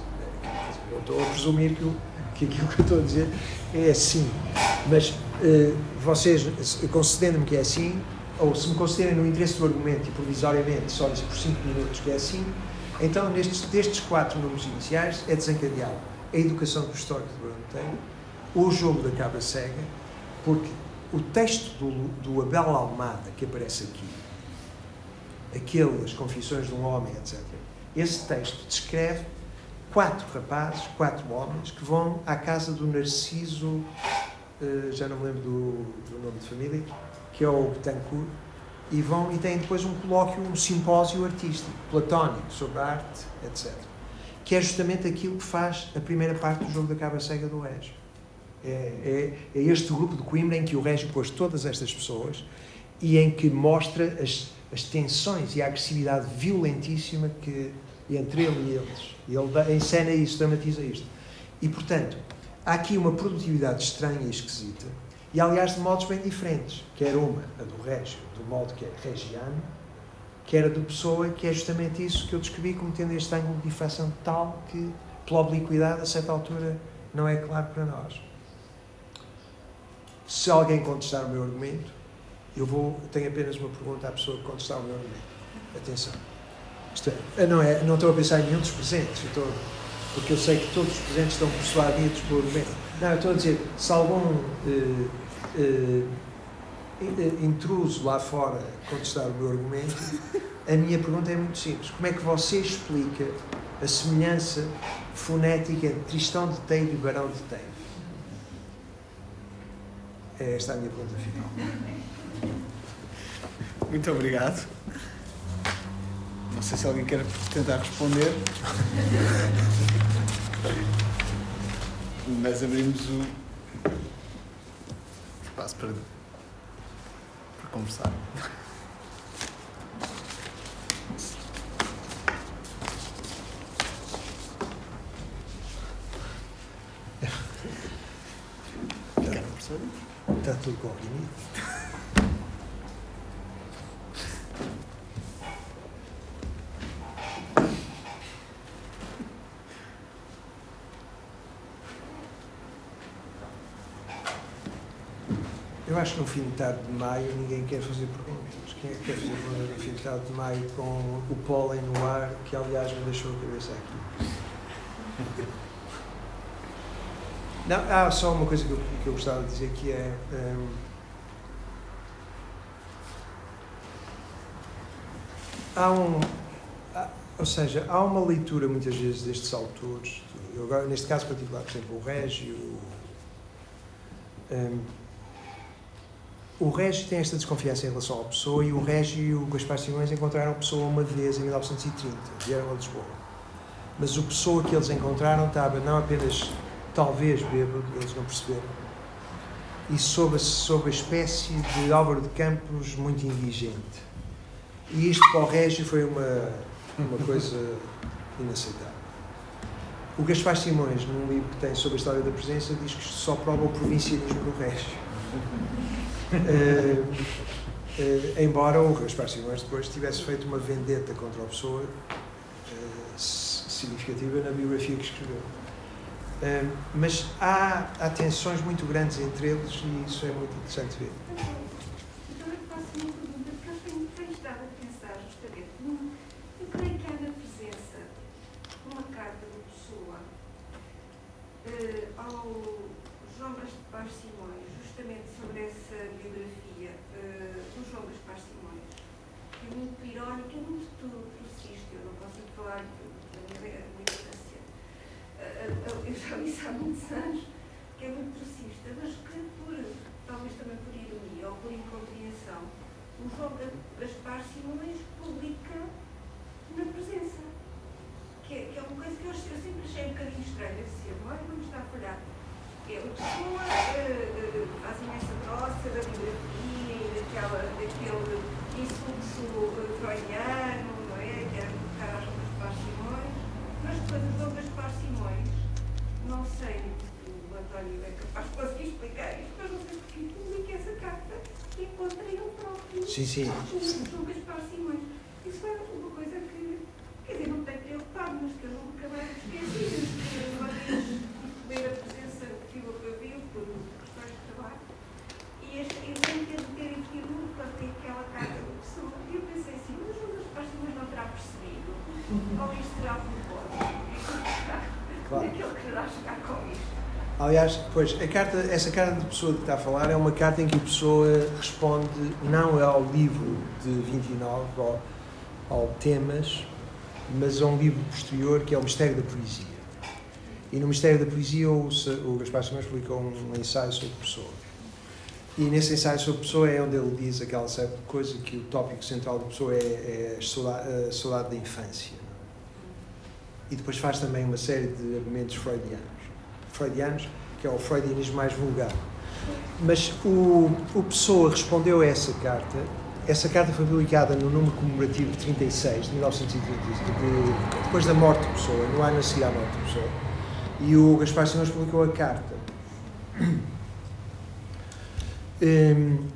Eu estou a presumir que, que aquilo que eu estou a dizer é assim. Mas vocês, concedendo-me que é assim, ou se me concederem no interesse do argumento e provisoriamente só por 5 minutos que é assim, então nestes, destes quatro números iniciais é desencadeado a educação que o histórico de tem, o jogo da cabra cega, porque o texto do, do Abel Almada que aparece aqui, aquelas confissões de um homem, etc., esse texto descreve quatro rapazes, quatro homens, que vão à casa do Narciso, uh, já não me lembro do, do, nome de família, que é o Betancourt, e vão e têm depois um colóquio, um simpósio artístico, platónico, sobre arte, etc. Que é justamente aquilo que faz a primeira parte do jogo da Caba Cega do Régio. É, é, é, este grupo de Coimbra em que o Régio pôs todas estas pessoas e em que mostra as, as tensões e a agressividade violentíssima que entre ele e eles. Ele encena isso, dramatiza isto. E, portanto, há aqui uma produtividade estranha e esquisita, e aliás de modos bem diferentes. Quer uma, a do Régio, do modo que é regiano, quer a do Pessoa, que é justamente isso que eu descrevi como tendo este ângulo de difração tal que, pela obliquidade, a certa altura, não é claro para nós. Se alguém contestar o meu argumento, eu vou, tenho apenas uma pergunta à pessoa que contestar o meu argumento. Atenção. Isto é, não, é, não estou a pensar em nenhum dos presentes, estou, porque eu sei que todos os presentes estão persuadidos por argumento. Não, eu estou a dizer, se algum eh, eh, intruso lá fora contestar o meu argumento, a minha pergunta é muito simples. Como é que você explica a semelhança fonética entre Tristão de Teiro e Barão de Teiro? É esta a minha pergunta final. Muito obrigado. Não sei se alguém quer tentar responder. Mas abrimos o espaço para, para conversar. Está tudo comprimido. Eu acho que no fim de tarde de maio ninguém quer fazer perguntas. Quem é que quer fazer perguntas no fim de tarde de maio com o pólen no ar, que aliás me deixou a cabeça aqui? Não, há só uma coisa que eu, que eu gostava de dizer que é. Um, há um. Há, ou seja, há uma leitura muitas vezes destes autores, eu agora, neste caso particular, por exemplo, o Régio. Um, o Régio tem esta desconfiança em relação à pessoa e o Régio e o Gaspar Simões encontraram a pessoa uma vez em 1930, vieram a Lisboa. Mas o pessoa que eles encontraram estava não apenas, talvez, bêbado, eles não perceberam, e sob a, sob a espécie de Álvaro de Campos muito indigente. E isto para o Régio foi uma, uma coisa inaceitável. O Gaspar Simões, num livro que tem sobre a história da presença, diz que isto só prova o provincianismo do Régio. Uh, embora o Gaspar Simões depois tivesse feito uma vendetta contra a pessoa uh, significativa na biografia que escreveu. mas há, há tensões muito grandes entre eles e isso é muito interessante ver. Então eu faço uma pergunta, porque eu tenho, tenho estado a pensar justamente, num, eu creio que há na presença uma carta de pessoa ao João Gaspar Simões, justamente sobre essa biografia uh, do João Gaspar Simões, que irónica, é muito progressista, eu não posso falar da minha ignorância. Uh, eu já disse há muitos anos que é muito progressista, mas que por, talvez também por ironia ou por incompreensão, o João Gaspar Simões publica na presença. Que é, que é uma coisa que eu, eu sempre achei um bocadinho estranha, disse, olha, vamos estar a falhar é, a pessoa uh, uh, faz imensa troça da biografia coisa, João discurso freudiano, não é? Que era buscar as outras Simões. mas depois as outras Simões, não sei o António é capaz de conseguir explicar isto, mas não sei porque publica essa carta e contra ele próprio. Sim, sim. As outras Simões. Isso é uma coisa que, quer dizer, não tem preocupado, mas que eu nunca mais esqueci, de uma ler a Aliás, pois, a carta, essa carta de pessoa que está a falar é uma carta em que a pessoa responde não ao livro de 29, ao, ao temas, mas a um livro posterior que é o Mistério da Poesia. E no Mistério da Poesia o, o Gaspar Simões publicou um ensaio sobre pessoa. E nesse ensaio sobre pessoa é onde ele diz aquela certa coisa que o tópico central da pessoa é, é a saudade da infância. E depois faz também uma série de argumentos freudianos. Freudianos, que é o freudianismo mais vulgar. Mas o, o Pessoa respondeu a essa carta. Essa carta foi publicada no número comemorativo de 36, de 1936, de- depois da morte de Pessoa, no ano a seguir à morte de Pessoa. E o Gaspar Simões publicou a carta. Hum,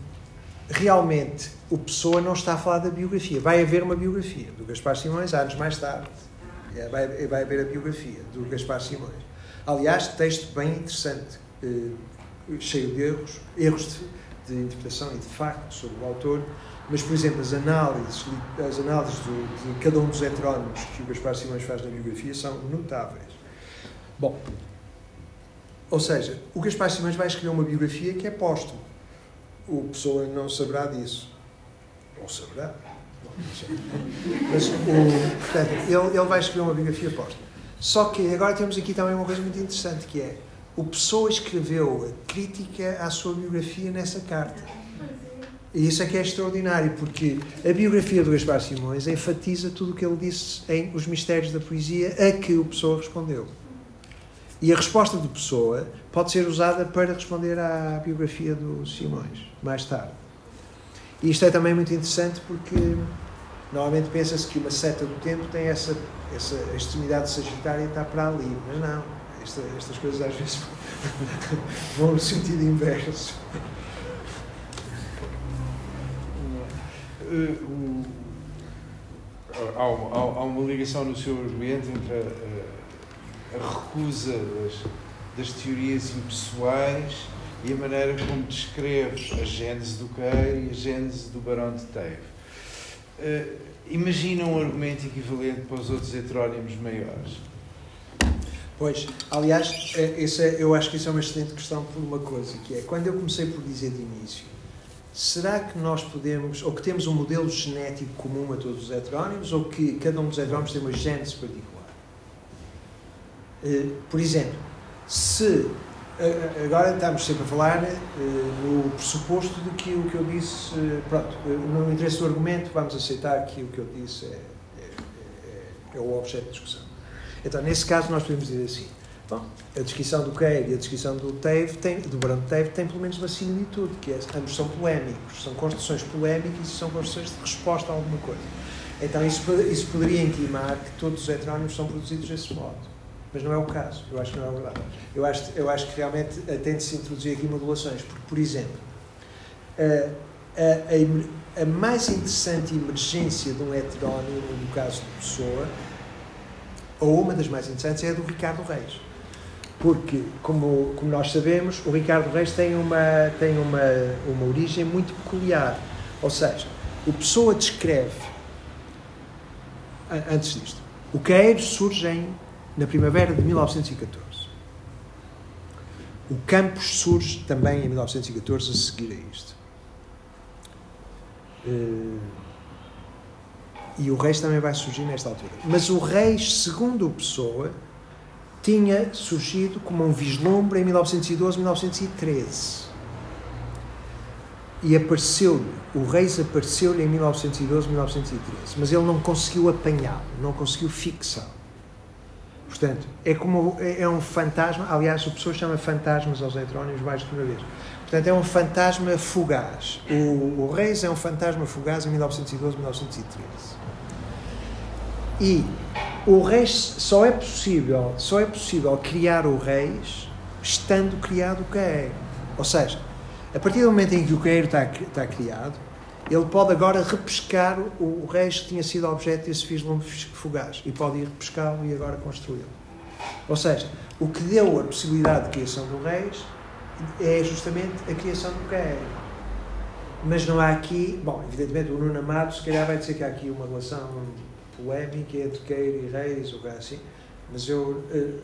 realmente, o Pessoa não está a falar da biografia. Vai haver uma biografia do Gaspar Simões, anos mais tarde. É, Vai, vai haver a biografia do Gaspar Simões. Aliás, texto bem interessante, eh, cheio de erros, erros de, de interpretação e de facto sobre o autor, mas, por exemplo, as análises, li- as análises do- de cada um dos heterónimos que o Gaspar Simões faz na biografia são notáveis. Bom, ou seja, o Gaspar Simões vai escrever uma biografia que é póstumo. O Pessoa não saberá disso. Ou saberá. Mas, o, portanto, ele, ele vai escrever uma biografia póstuma. Só que agora temos aqui também uma coisa muito interessante, que é o Pessoa escreveu a crítica à sua biografia nessa carta. E isso é que é extraordinário, porque a biografia do Gaspar Simões enfatiza tudo o que ele disse em Os Mistérios da Poesia, a que o Pessoa respondeu. E a resposta do Pessoa pode ser usada para responder à biografia do Simões, mais tarde. E isto é também muito interessante porque normalmente pensa-se que uma seta do tempo tem essa, essa extremidade sagitária está para ali, mas não. Esta- estas coisas às vezes vão no sentido inverso. Eh, há, uma- há- uma ligação no seu argumento entre a, a- recusa das, das teorias impessoais e a maneira como descreve a gênese do Queiro e a gênese do Barão de Teve. Eh, imagina um argumento equivalente para os outros heterónimos maiores. Pois, aliás, esse é- eu acho que isso é uma excelente questão por uma coisa, que é, quando eu comecei por dizer de início, será que nós podemos, ou que temos um modelo genético comum a todos os heterónimos, ou que cada um dos heterónimos tem uma gênese particular? Eh, Por exemplo, se, eh, agora estamos sempre a falar eh, no pressuposto de que o que eu disse, eh, pronto, eh, no interesse do argumento, vamos aceitar que o que eu disse é, é, é- é o objeto de discussão. Então, nesse caso, nós podemos dizer assim: bom, a descrição do Keir e a descrição do Teve, tem, do de Teve, tem pelo menos uma similitude, que é ambos são polémicos, são construções polémicas e são construções de resposta a alguma coisa. Então, isso, isso poderia intimar que todos os heterónimos são produzidos desse modo. Mas não é o caso, eu acho que não é verdade. Eu acho, eu acho que realmente eh, tem de se introduzir aqui modulações, porque, por exemplo, a, a, a mais interessante emergência de um heterónimo, no caso de Pessoa, ou uma das mais interessantes, é a do Ricardo Reis. Porque, como, como nós sabemos, o Ricardo Reis tem, uma, tem uma, uma origem muito peculiar. Ou seja, o Pessoa descreve, antes disto, o Queiro surge em, na primavera de 1914. O Campos surge também em 1914, a seguir a isto. Eh, e o Reis também vai surgir nesta altura. Mas o Reis, segundo o Pessoa, tinha surgido como um vislumbre em 1912, 1913. E apareceu-lhe, o Reis apareceu-lhe em 1912, 1913, mas ele não conseguiu apanhá-lo, não conseguiu fixá-lo. Portanto, é como é é um fantasma, aliás, o Pessoa chama fantasmas aos heterónimos mais de uma vez. Portanto, é um fantasma fugaz. O, o Reis é um fantasma fugaz em 1912, 1913. E o reis só é possível, só é possível criar o reis estando criado o caeiro. Ou seja, a partir do momento em que o caeiro está, está criado, ele pode agora repescar o, o reis que tinha sido objeto desse vislumbre fugaz e pode ir repescá-lo e agora construí-lo. Ou seja, o que deu a possibilidade de criação do reis é justamente a criação do caeiro. Mas não há aqui, bom, evidentemente o Nuno Amado se calhar vai dizer que há aqui uma relação polémica entre Queiro e Reis, ou assim, mas eu eh,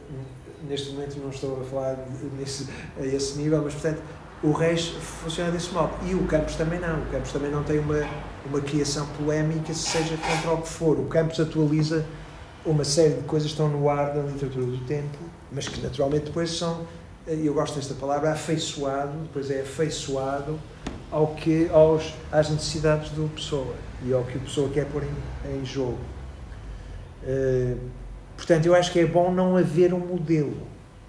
neste momento não estou a falar nesse, a esse nível, mas portanto o Reis funciona desse modo. E o Campos também não. O Campos também não tem uma, uma criação polémica, seja contra o que for. O Campos atualiza uma série de coisas que estão no ar da literatura do tempo, mas que naturalmente depois são, eh, eu gosto desta palavra, afeiçoado, depois é afeiçoado ao que, aos, às necessidades do Pessoa e ao que o Pessoa quer pôr em, em jogo. Uh, portanto, eu acho que é bom não haver um modelo,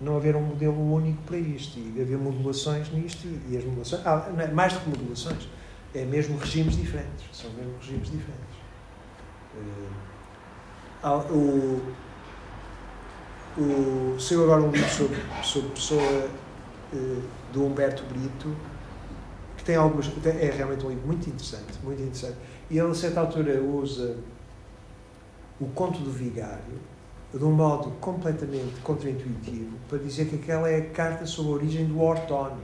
não haver um modelo único para isto e haver modulações nisto e, as modulações, ah, é mais do que modulações, é mesmo regimes diferentes, são mesmo regimes diferentes. Uh, o, o, saiu agora um livro sobre, sobre Pessoa uh, do Humberto Brito que tem algumas é realmente um livro muito interessante, muito interessante. E ele a certa altura usa o conto do vigário de um modo completamente contraintuitivo para dizer que aquela é a carta sobre a origem do ortónimo.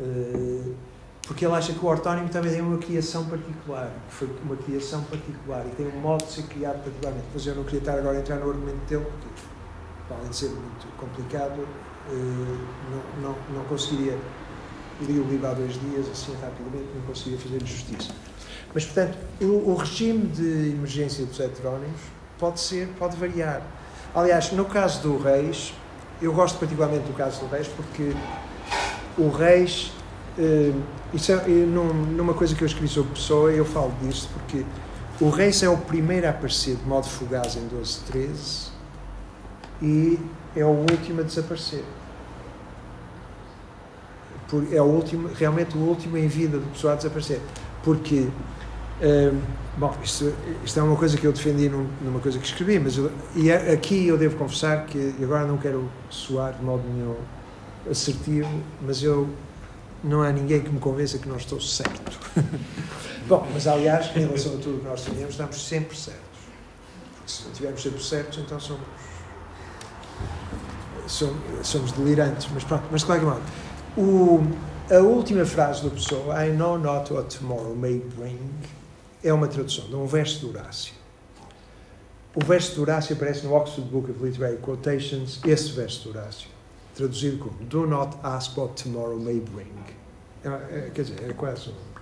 Eh, porque ele acha que o ortónimo também tem uma criação particular, que foi uma criação particular e tem um modo de ser criado particularmente. Mas eu não queria estar agora a entrar no argumento dele, porque, além de ser muito complicado, eh, não, não, não conseguiria. Li o livro há dois dias, assim rapidamente, não conseguia fazer justiça. Mas, portanto, o, o regime de emergência dos heterónimos pode ser, pode variar. Aliás, no caso do Reis, eu gosto particularmente do caso do Reis porque o Reis, eh, isso é, num, numa coisa que eu escrevi sobre Pessoa, eu falo disto porque o Reis é o primeiro a aparecer de modo fugaz em 1213 e é o último a desaparecer. É o último, realmente o último em vida do Pessoa a desaparecer. Porque bom, isto, isto, é uma coisa que eu defendi num, numa coisa que escrevi, mas eu, e é, aqui eu devo confessar que agora não quero soar de modo nenhum assertivo, mas eu não há ninguém que me convença que não estou certo. bom, mas aliás, em relação a tudo que nós temos, estamos sempre certos. Porque se não estivermos sempre certos, então somos, somos, somos delirantes. Mas pronto, mas de qualquer modo, o, a última frase do Pessoa, I know not what tomorrow may bring, é uma tradução de um verso de Horácio. O verso de Horácio aparece no Oxford Book of Literary Quotations, esse verso de Horácio, traduzido como Do not ask what tomorrow may bring. É, é, quer dizer, é quase um.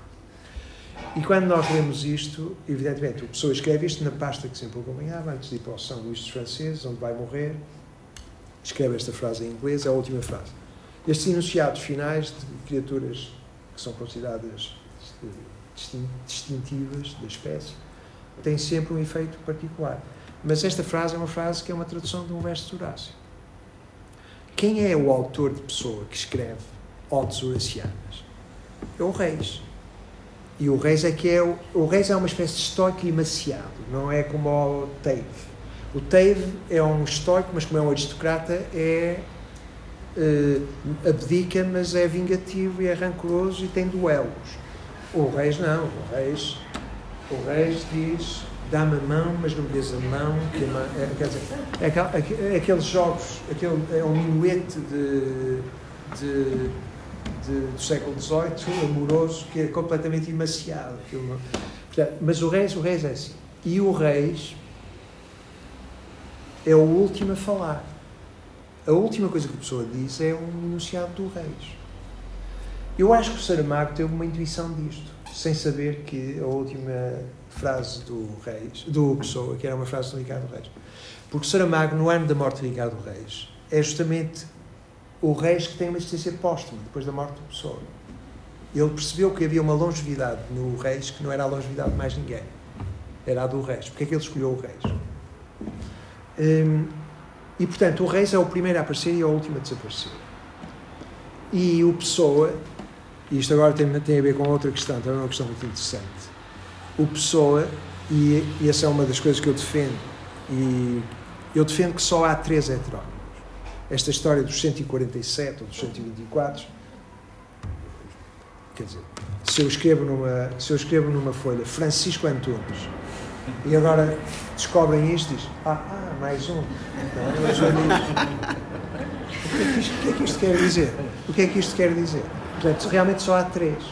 E quando nós lemos isto, evidentemente, o pessoa escreve isto na pasta que sempre acompanhava, antes de ir para o São Luís dos Franceses, onde vai morrer. Escreve esta frase em inglês, é a última frase. Estes enunciados finais de criaturas que são consideradas distintivas da espécie, tem sempre um efeito particular. Mas esta frase é uma frase que é uma tradução de um verso de Horácio. Quem é o autor de Pessoa que escreve odes horacianas? É o Reis. E o Reis é que é o, o Reis é uma espécie de estoico emaciado, não é como o Teve. O Teve é um estoico, mas como é um aristocrata, é uh, abdica, mas é vingativo e é rancoroso e tem duelos. O Reis não, o Reis, o Reis diz dá-me a mão, mas não me dês a mão, que é, quer dizer, é, aquel, é aqueles jogos, aquele, é um minuete de, de, de, do século XVIII, amoroso, que é completamente emaciado. Aquilo, mas o Reis, o Reis é assim. E o Reis é o último a falar. A última coisa que a pessoa diz é um enunciado do Reis. Eu acho que o Saramago teve uma intuição disto, sem saber que a última frase do Reis, do Pessoa, que era uma frase do Ricardo Reis. Porque Saramago, no ano da morte de Ricardo Reis, é justamente o Reis que tem uma existência póstuma, depois da morte do Pessoa. Ele percebeu que havia uma longevidade no Reis que não era a longevidade de mais ninguém. Era a do Reis. Porque é que ele escolheu o Reis? Hum, e, portanto, o Reis é o primeiro a aparecer e é o último a desaparecer. E o Pessoa e isto agora tem, tem a ver com outra questão, também é uma questão muito interessante. O Pessoa, e, e essa é uma das coisas que eu defendo E eu defendo que só há três heterónimos. Esta história dos 147 ou dos 124, quer dizer, se eu escrevo numa, se eu escrevo numa folha Francisco Antunes e agora descobrem isto e diz, ah, ah, mais um. Então, já digo, o que, é que isto, o que é que isto quer dizer? O que é que isto quer dizer? Portanto, realmente só há três.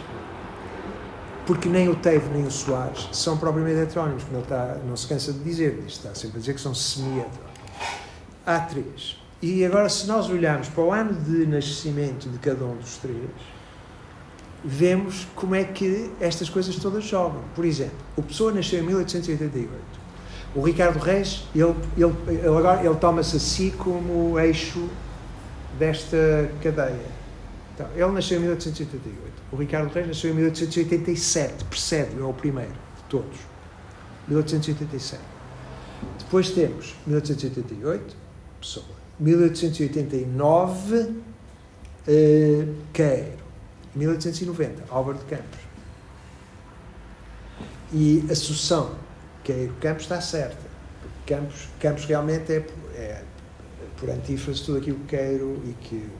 Porque nem o Teve nem o Soares são propriamente heterónimos, como ele está, não se cansa de dizer, está sempre a dizer que são semi-heterónimos. Há três. E agora, se nós olharmos para o ano de nascimento de cada um dos três, vemos como é que estas coisas todas jogam. Por exemplo, o Pessoa nasceu em 1888. O Ricardo Reis, ele, ele, ele agora ele toma-se a si como eixo desta cadeia. Então, ele nasceu em 1888. O Ricardo Reis nasceu em 1887, percebe, é o primeiro de todos. 1887. Depois temos 1888, Pessoa. 1889, eh, Queiro. 1890, Álvaro de Campos. E a sucessão Queiro Campos está certa. Campos, Campos realmente é, é por antífrase tudo aquilo que queiro e que.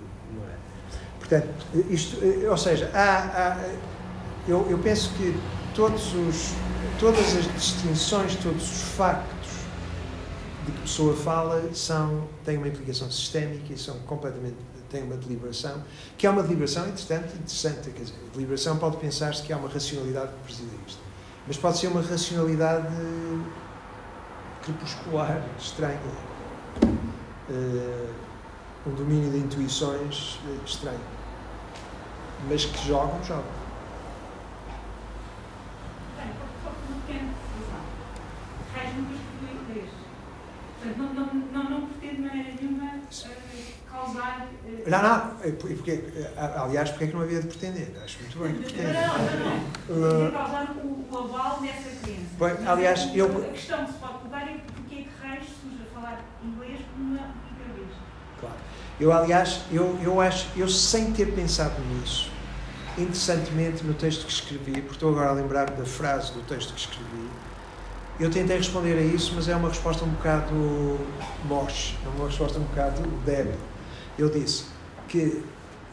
Portanto, isto, ou seja, há, há, eu, eu penso que todos os, todas as distinções, todos os factos de que pessoa fala são, têm uma implicação sistémica e são completamente têm uma deliberação, que é uma deliberação interessante, interessante quer dizer, a deliberação pode pensar-se que há uma racionalidade que preside isto, mas pode ser uma racionalidade crepuscular, estranha, uh, um domínio de intuições uh, estranho, mas que jogam, jogam. Não, não, não, não pretende de maneira nenhuma uh, causar. Uh, Não, não, por- porque, eh, aliás, porque é que não havia de pretender? Acho muito bem que pretende. Não, não, não. Uh, causar o, o aval dessa crença. Bem, aliás, eu- A questão que se pode colocar é porque é que Reis surge a falar inglês como uma única vez. Claro. Eu, aliás, eu, eu acho, eu sem ter pensado nisso, interessantemente no texto que escrevi, porque estou agora a lembrar da frase do texto que escrevi, eu tentei responder a isso, mas é uma resposta um bocado moche, é uma resposta um bocado débil. Eu disse que,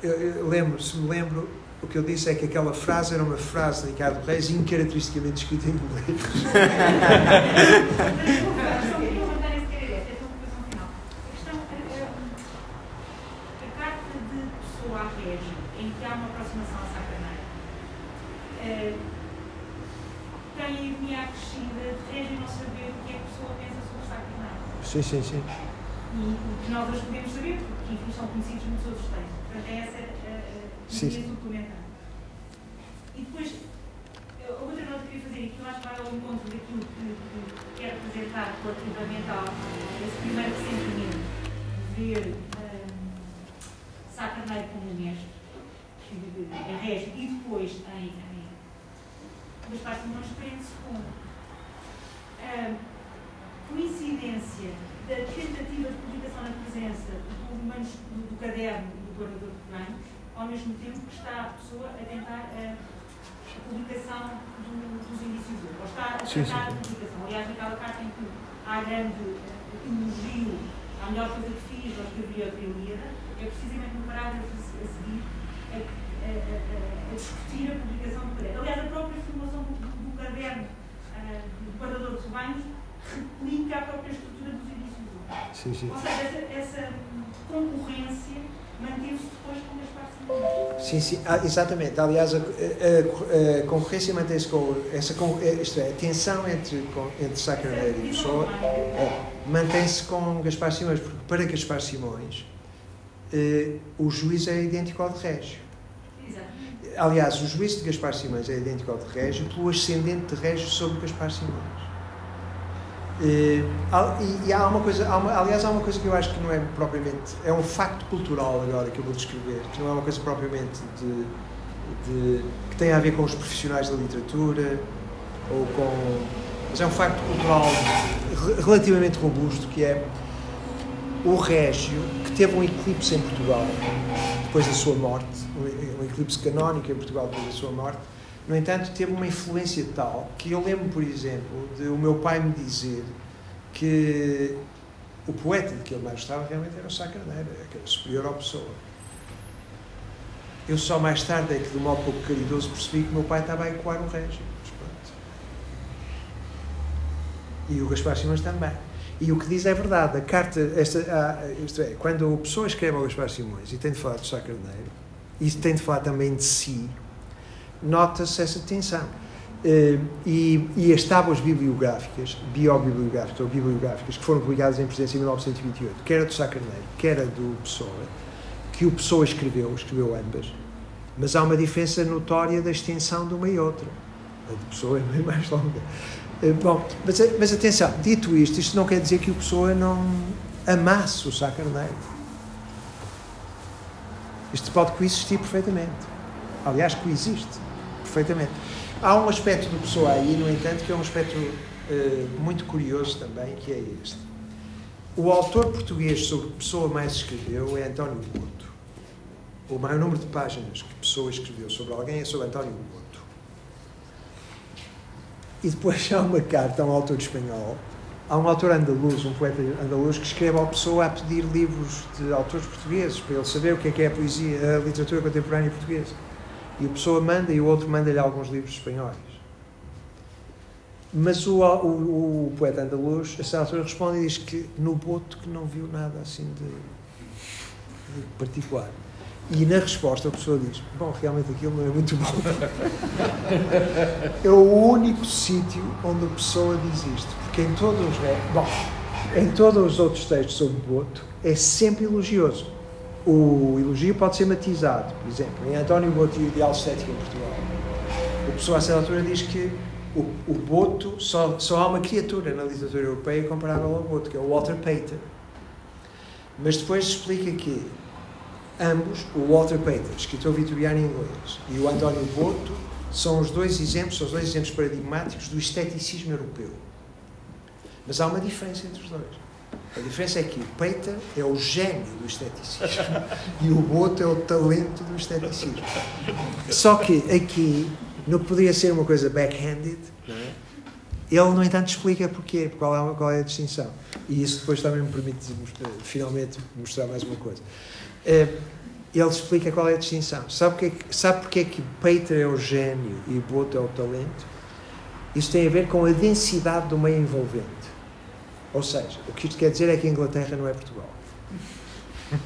eu, eu lembro, se me lembro, o que eu disse é que aquela frase era uma frase de Ricardo Reis incaracteristicamente escrita em inglês. Mas a questão que eu vou levantar é sequer essa, é a preocupação final. A questão, a, a, a carta de pessoa à régio, em que há uma aproximação à sacaneira, eh, tem a ironia acrescida de régio não saber o que é que a pessoa pensa sobre sacaneira. Sim, sim, sim. E o que nós hoje podemos saber, porque enfim são conhecidos muitos outros textos. Portanto, é essa a, a ironia sim. suplementar. E depois, a outra nota que eu queria fazer, e que eu acho que vai ao encontro daquilo que, que quero apresentar relativamente ao, a esse primeiro sentimento de ver hum, Sá Carneiro como mestre, em régio, e depois em, em Gaspar Simões prende-se com a coincidência da tentativa de publicação na presença do, manus- do, do caderno do guardador de planos, ao mesmo tempo que está a pessoa a tentar a, a publicação do- dos indícios dele, ou está a sim. a publicação. Aliás, naquela carta em que há grande eh, elogio à melhor coisa que fiz, ou escrevi outra Ilíada, é precisamente no parágrafo a se- a seguir a, a- a- a- a discutir a publicação do caderno. Aliás, a própria formulação do, do- caderno ah, do guardador de rebanhos replica a própria estrutura dos dele. sim, sim. Ou seja, essa, essa concorrência manteve-se depois com Gaspar Simões. Sim, sim, ah, exatamente. Aliás, a, a- a- concorrência mantém-se com essa, con- eh, isto é, a tensão entre, com- entre Carneiro e Pessoa é, mantém-se com Gaspar Simões, porque para Gaspar Simões eh, o juiz é idêntico ao de Régio. Exatamente. Aliás, o juízo de Gaspar Simões é idêntico ao de Régio pelo ascendente de Régio sobre Gaspar Simões. Eh, e, e há uma coisa, há uma- aliás, há uma coisa que eu acho que não é propriamente, é um facto cultural agora que eu vou descrever, que não é uma coisa propriamente de, de- que tem a ver com os profissionais da literatura ou com, mas é um facto cultural re- relativamente robusto que é o Régio que teve um eclipse em Portugal depois da sua morte, um eclipse canónico em Portugal depois da sua morte, no entanto, teve uma influência tal que eu lembro, por exemplo, de o meu pai me dizer que o poeta de que ele mais gostava realmente era o Sá Carneiro, que era superior ao Pessoa. Eu só mais tarde é que, de um modo pouco caridoso, percebi que o meu pai estava a ecoar o Régio. E o Gaspar Simões também. E o que diz é verdade. A carta, esta, isto é, quando a pessoa escreve ao Gaspar Simões e tem de falar do Sá Carneiro, e tem de falar também de si, nota-se essa tensão. Uh, e, e, as tábuas bibliográficas, biobibliográficas ou bibliográficas, que foram publicadas em presidência em 1928, quer a do Sá Carneiro, quer a do Pessoa, que o Pessoa escreveu, escreveu ambas, mas há uma diferença notória da extensão de uma e outra. A de Pessoa é bem mais longa. Uh, bom, mas, mas atenção, dito isto, isto não quer dizer que o Pessoa não amasse o Sá Carneiro. Isto pode coexistir perfeitamente. Aliás, coexiste perfeitamente. Há um aspecto do Pessoa aí, no entanto, que é um aspecto uh, muito curioso também, que é este. O autor português sobre Pessoa mais escreveu é António Boto. O maior número de páginas que Pessoa escreveu sobre alguém é sobre António Boto. E depois há uma carta a um autor espanhol, há um autor andaluz, um poeta andaluz, que escreve ao Pessoa a pedir livros de autores portugueses, para ele saber o que é que é a poesia, a literatura contemporânea portuguesa. E a pessoa manda e o outro manda-lhe alguns livros espanhóis. Mas o, o, o poeta andaluz, a certa responde e diz que no Boto que não viu nada assim de, de particular. E na resposta a pessoa diz: Bom, realmente aquilo não é muito bom. é o único sítio onde a pessoa diz isto. Porque em todos os, bom, em todos os outros textos sobre Boto é sempre elogioso o elogio pode ser matizado. Por exemplo, em António Boto e o Ideal Estético em Portugal, o pessoal a certa altura diz que o, o Boto, só, só há uma criatura na literatura europeia comparável ao Boto, que é o Walter Pater. Mas depois explica que ambos, o Walter Pater, escritor vitoriano em inglês, e o António Boto, são os dois exemplos, são os dois exemplos paradigmáticos do esteticismo europeu. Mas há uma diferença entre os dois. A diferença é que o Peter é o gênio do esteticismo e o Boto é o talento do esteticismo. Só que aqui, que poderia ser uma coisa backhanded, é? ele, no entanto, explica porquê, qual é, qual é a distinção. E isso depois também me permite, finalmente, mostrar mais uma coisa. Eh, ele explica qual é a distinção. Sabe porque, sabe porque é que Peter é o gênio e Boto é o talento? Isso tem a ver com a densidade do meio envolvente. Ou seja, o que isto quer dizer é que a Inglaterra não é Portugal.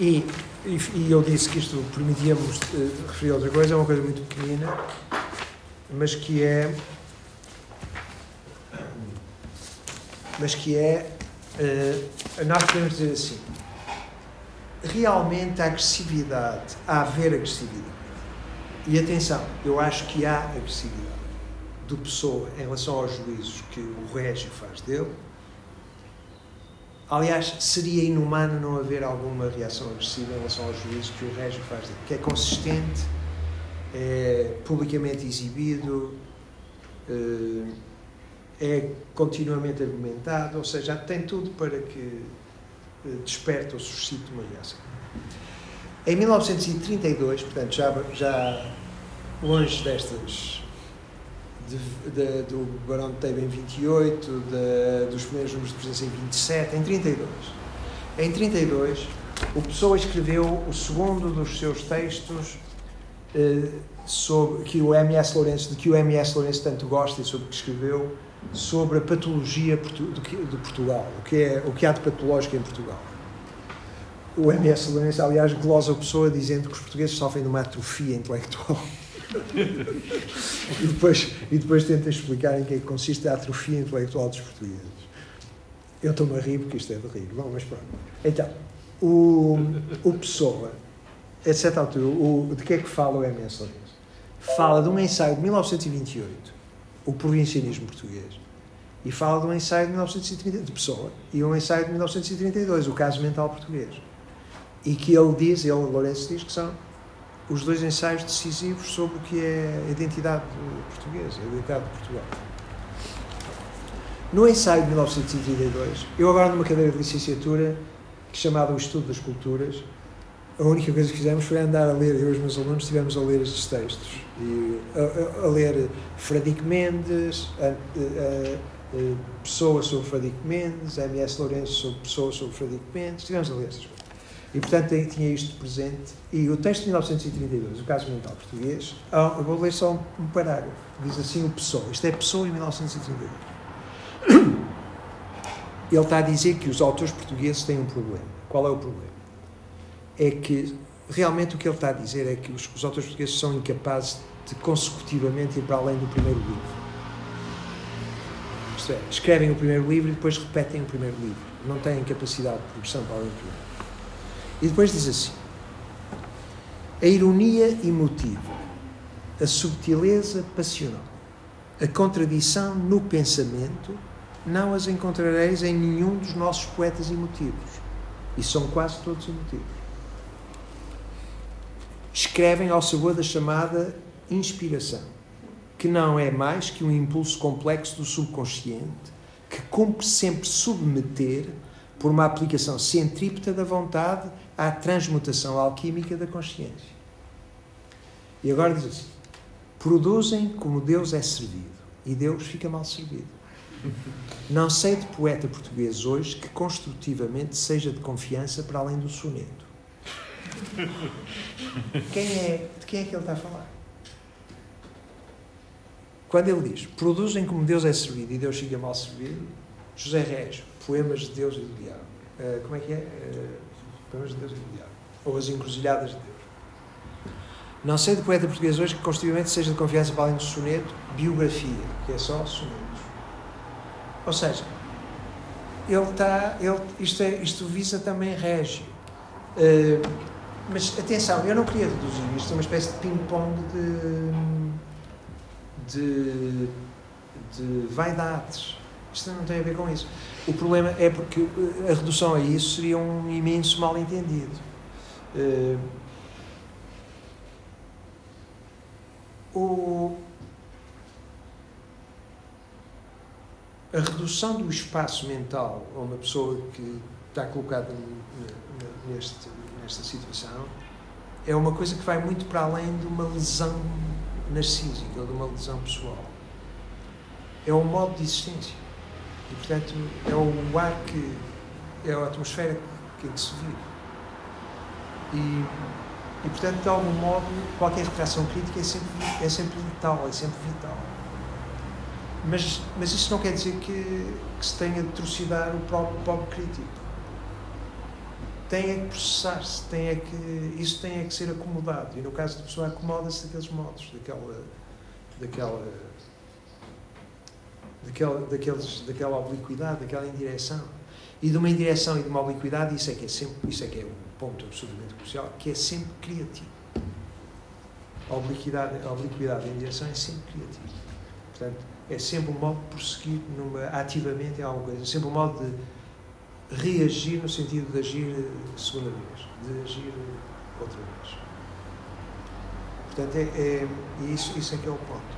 E, e, e eu disse que isto permitia-nos uh, referir a outra coisa, é uma coisa muito pequenina, mas que é. Mas que é. Uh, nós podemos dizer assim: realmente a agressividade, a haver agressividade. E atenção, eu acho que há agressividade do Pessoa em relação aos juízos que o Régio faz dele. Aliás, seria inumano não haver alguma reação agressiva em relação aos juízos que o Régio faz dele, que é consistente, é publicamente exibido, eh, é continuamente argumentado, ou seja, tem tudo para que eh, desperte ou suscite uma reação. Em 1932, portanto, já, já longe destas de, de, do Barão de Teiba em 28, de, dos primeiros números de presença em 27, em 32. Em 32, o Pessoa escreveu o segundo dos seus textos eh, sobre, que o M.S. Lourenço, de que o M.S. Lourenço tanto gosta e sobre o que escreveu, sobre a patologia de Portugal, o que, é, o que há de patológico em Portugal. O M.S. Lourenço, aliás, glosa a pessoa dizendo que os portugueses sofrem de uma atrofia intelectual e, depois, e depois tenta explicar em que, é que consiste a atrofia intelectual dos portugueses. Eu estou-me a rir porque isto é de rir. Bom, mas pronto. Então, o, o Pessoa, a certa altura, o, de que é que fala o MS Lourenço? Fala de um ensaio de 1928, o provincianismo português, e fala de um ensaio de 1930, de Pessoa, e um ensaio de 1932, o caso mental português. E que ele diz, ele, Lourenço diz que são os dois ensaios decisivos sobre o que é a identidade portuguesa, a identidade de Portugal. No ensaio de 1932, eu agora numa cadeira de licenciatura que chamada O Estudo das Culturas, a única coisa que fizemos foi andar a ler, eu e os meus alunos estivemos a ler estes textos, e a, a, a ler Fradique Mendes, a, eh, Pessoa sobre Fradique Mendes, M.S. Lourenço sobre Pessoa sobre Fradique Mendes, tivemos a ler essas coisas. E, portanto, tinha isto presente. E o texto de 1932, o caso mental português, eu vou ler só um, parágrafo. Diz assim o Pessoa. Isto é Pessoa em 1932. Ele está a dizer que os autores portugueses têm um problema. Qual é o problema? É que, realmente, o que ele está a dizer é que os, os autores portugueses são incapazes de consecutivamente ir para além do primeiro livro. Isto é, escrevem o primeiro livro e depois repetem o primeiro livro. Não têm capacidade de progressão para além do primeiro. E depois diz assim: a ironia emotiva, a subtileza passional, a contradição no pensamento, não as encontrareis em nenhum dos nossos poetas emotivos. E são quase todos emotivos. Escrevem ao sabor da chamada inspiração, que não é mais que um impulso complexo do subconsciente que cumpre sempre submeter, por uma aplicação centrípeta da vontade, à transmutação alquímica da consciência. E agora diz assim: produzem como Deus é servido, e Deus fica mal servido. Não sei de poeta português hoje que construtivamente seja de confiança para além do soneto. Quem é, de quem é que ele está a falar? Quando ele diz produzem como Deus é servido e Deus fica mal servido, José Régio, Poemas de Deus e do Diabo. Uh, como é que é? Uh, Poemas de Deus e do. Ou As Encruzilhadas de Deus. Não sei de poeta português hoje que construtivamente seja de confiança para além do soneto, biografia, que é só sonetos. Ou seja, ele está. Ele, isto, é, isto visa também Régio. Uh, mas atenção, eu não queria reduzir isto a uma espécie de ping-pong de, de, de vaidades. Isto não tem a ver com isso. O problema é porque a redução a isso seria um imenso mal-entendido. Uh, o, a redução do espaço mental a uma pessoa que está colocada neste, nesta situação é uma coisa que vai muito para além de uma lesão narcísica ou de uma lesão pessoal. É um modo de existência. E, portanto, é o ar que. é a atmosfera que, que se vive. E, e, portanto, de algum modo, qualquer retração crítica é sempre, é sempre vital, é sempre vital. Mas, mas isso não quer dizer que, que se tenha de trucidar o próprio pobre crítico. Tem é que processar-se, tem é que, isso tem é que ser acomodado. E no caso da pessoa, acomoda-se daqueles modos, daquela, daquela, daquela, daqueles, daquela obliquidade, daquela indireção. E de uma indireção e de uma obliquidade, isso é que é sempre, isso é que é um ponto absolutamente crucial, que é sempre criativo. A obliquidade, a obliquidade e a indireção é sempre criativa. Portanto, é sempre um modo de prosseguir numa, ativamente em alguma coisa, é sempre um modo de reagir no sentido de agir segunda vez, de agir outra vez. Portanto, é, é isso, isso é que é o ponto.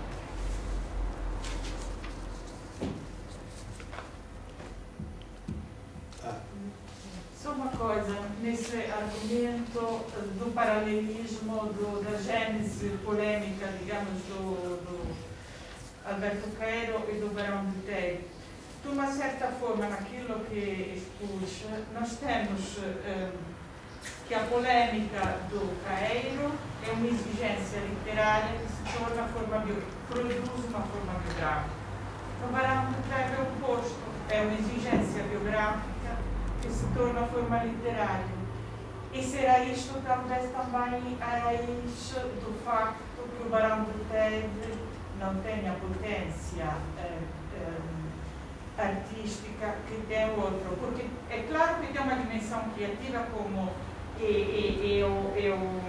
Coisa, nesse argumento do paralelismo do, da gênese polêmica, digamos, do, do Alberto Queiro e do Verão de Tegui, de uma certa forma, naquilo que expus, nós temos eh, que a polêmica do Caeiro é uma exigência literária que se torna forma produz uma forma biográfica. O Barão de Treve é o oposto, é uma exigência biográfica que se torna forma literária. E será isto talvez também a raiz do facto que o Barão de Treve não tem a potência eh, eh, artística que tem outro. Porque é claro que tem uma dimensão criativa como eu,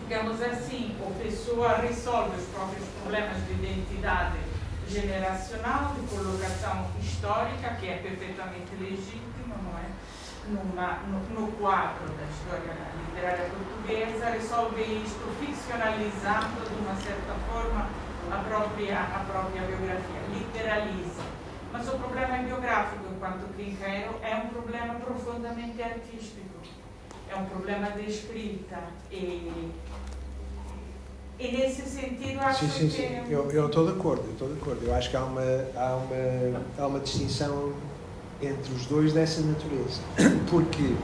digamos assim, a pessoa resolve os próprios problemas de identidade generacional, de colocação histórica, que é perfeitamente legítimo, não é? Numa, no, no quadro da história literária portuguesa, resolve isto ficcionalizando de uma certa forma a própria, a própria biografia, literaliza. Mas o problema biográfico, enquanto Quinqueiro, é um problema profundamente artístico. É um problema de escrita. E, E nesse sentido, acho Sim, sim, que. sim. Eu eu estou de acordo, eu estou de acordo. Eu acho que há uma, há uma, há uma distinção entre os dois dessa natureza. Porque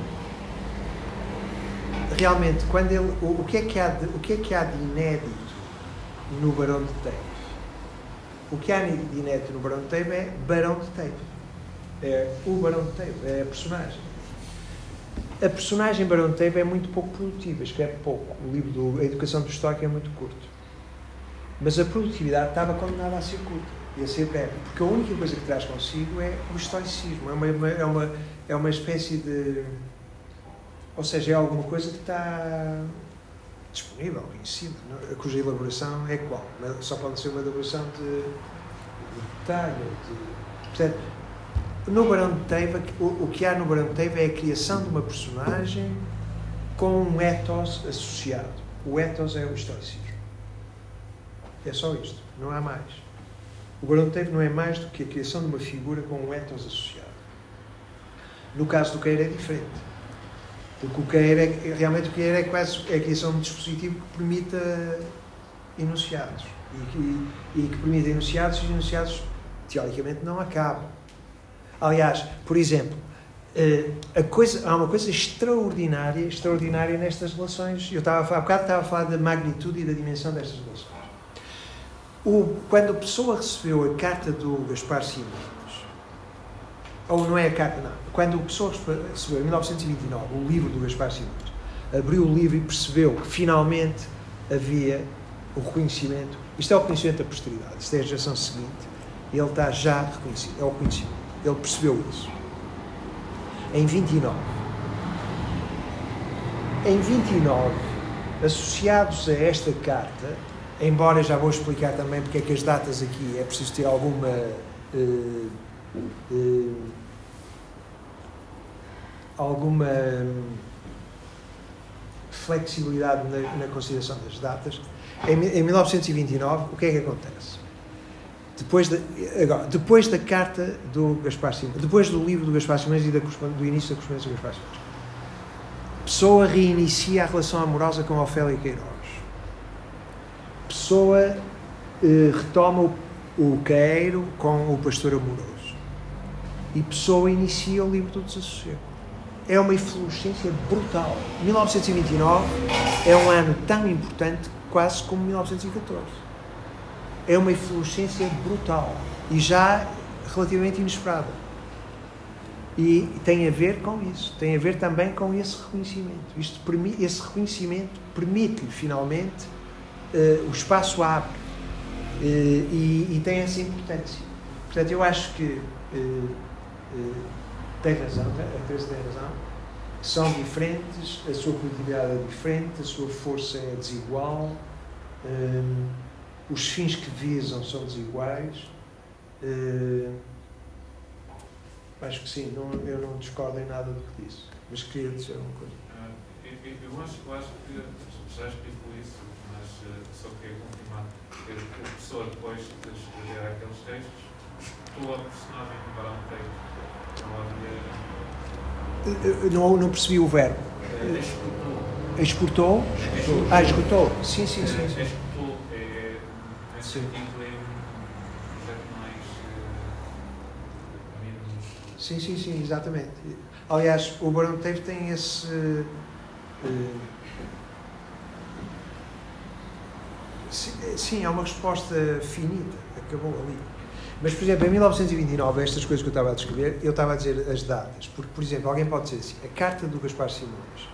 realmente, quando ele. O, o que é que há de, o que é que há de inédito no Barão de Teixe? O que há de inédito no Barão de Teixe é Barão de Teixe. É o Barão de Teixe, é a personagem. A personagem Barão de Teixe é muito pouco produtiva, escreve pouco. O livro do A Educação do Estoque é muito curto. Mas a produtividade estava condenada a ser curta e a ser breve. Porque a única coisa que traz consigo é o estoicismo. É uma, é uma, é uma espécie de. Ou seja, é alguma coisa que está disponível, conhecida, não? é? cuja elaboração é qual? Só pode ser uma elaboração de, de detalhe. De, portanto, no Barão de Teiva, o, o que há no Barão de Teiva é a criação de uma personagem com um ethos associado. O ethos é o estoicismo. É só isto, não há mais. O Teiva não é mais do que a criação de uma figura com um ethos associado. No caso do Queira é diferente. Porque o Queira, é, realmente o Queira é quase é a criação de um dispositivo que permita enunciados. E que, e que permita enunciados e os enunciados, teoricamente, não acabam. Aliás, por exemplo, eh, coisa, há uma coisa extraordinária, extraordinária nestas relações. Eu estava a falar, há bocado estava a falar da magnitude e da dimensão destas relações. O, quando a pessoa recebeu a carta do Gaspar Simões, ou não é a carta, não, quando a pessoa recebeu em 1929 o livro do Gaspar Simões, abriu o livro e percebeu que finalmente havia o reconhecimento, isto é o reconhecimento da posteridade, isto é a geração seguinte, ele está já reconhecido, é o reconhecimento, ele percebeu isso. Em 29, em 29, associados a esta carta, embora já vou explicar também porque é que as datas aqui é preciso ter alguma eh, eh, alguma flexibilidade na, na consideração das datas. Em, em 1929, o que é que acontece? Depois agora, depois da carta do Gaspar Simões, depois do livro do Gaspar Simões e da, do início da correspondência do Gaspar Simões, Pessoa reinicia a relação amorosa com Ofélia Queiroz. Pessoa eh, retoma o, o Queiro com o pastor amoroso. E Pessoa inicia o livro do desassossego. É uma eflorescência brutal. 1929 é um ano tão importante quase como 1914. É uma eflorescência brutal e já relativamente inesperada. E tem a ver com isso, tem a ver também com esse reconhecimento. Isto, esse reconhecimento permite-lhe finalmente eh, o espaço abre eh, e, e tem essa importância. Portanto, eu acho que eh, tem razão, a Teresa tem razão, são diferentes, a sua produtividade é diferente, a sua força é desigual, os fins que visam são desiguais. acho que sim, não, eu não discordo em nada do que disse, mas queria dizer uma coisa. Ah, Eu, acho, eu acho que já explicou isso, mas eh, só queria confirmar que pessoa depois de escrever aqueles textos, tua personagem no Barão Texto, não havia. Não, não percebi o verbo. eh, Executou. Exportou? Ah, esgotou? Sim, sim, sim. sim. Executou é, nesse Sim. sentido, é um projeto mais. eh, menos. Sim, sim, sim, exatamente. Aliás, o Barão Teve tem esse. eh, sim, eh, sim, é uma resposta finita, acabou ali. Mas, por exemplo, em 1929, estas coisas que eu estava a descrever, eu estava a dizer as datas, porque, por exemplo, alguém pode dizer assim: a carta do Gaspar Simões,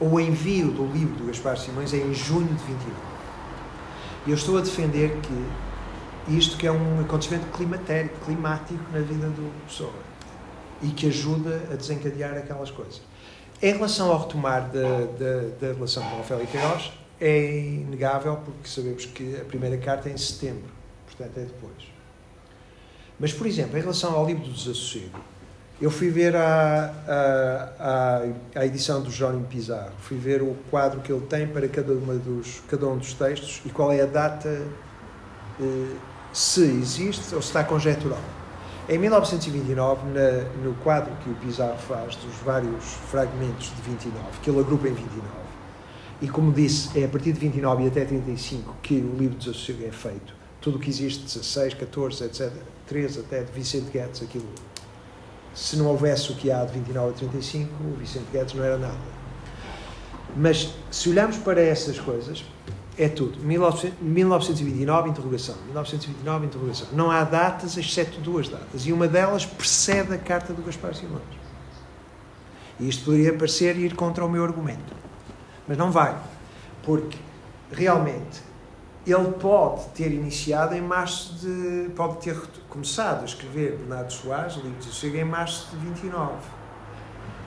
ou o envio do livro do Gaspar Simões é em junho de 29. E eu estou a defender que isto que é um acontecimento climatérico, climático na vida do pessoa e que ajuda a desencadear aquelas coisas. Em relação ao retomar da, da, da relação com Ofélia Queiroz, é inegável porque sabemos que a primeira carta é em setembro, portanto é depois. Mas, por exemplo, em relação ao livro do Desassossego, eu fui ver a, a, a, edição do Jónimo Pizarro, fui ver o quadro que ele tem para cada, uma dos, cada um dos textos e qual é a data, eh, se existe ou se está conjectural. Em 1929, na, no quadro que o Pizarro faz dos vários fragmentos de 29, que ele agrupa em 29, E como disse, é a partir de 29 e até 35 que o livro de desassossego é feito. Tudo o que existe, 16, 14, etc., 13 até de Vicente Guedes, aquilo. Se não houvesse o que há de 29 a 35, o Vicente Guedes não era nada. Mas se olharmos para essas coisas, é tudo. 1900 1929, interrogação. 1929, interrogação. Não há datas, exceto duas datas. E uma delas precede a carta do Gaspar Simões. E isto poderia parecer ir contra o meu argumento. Mas não vai. Porque, realmente, ele pode ter iniciado em março de. pode ter começado a escrever Bernardo Soares, livros de chega em março de 29.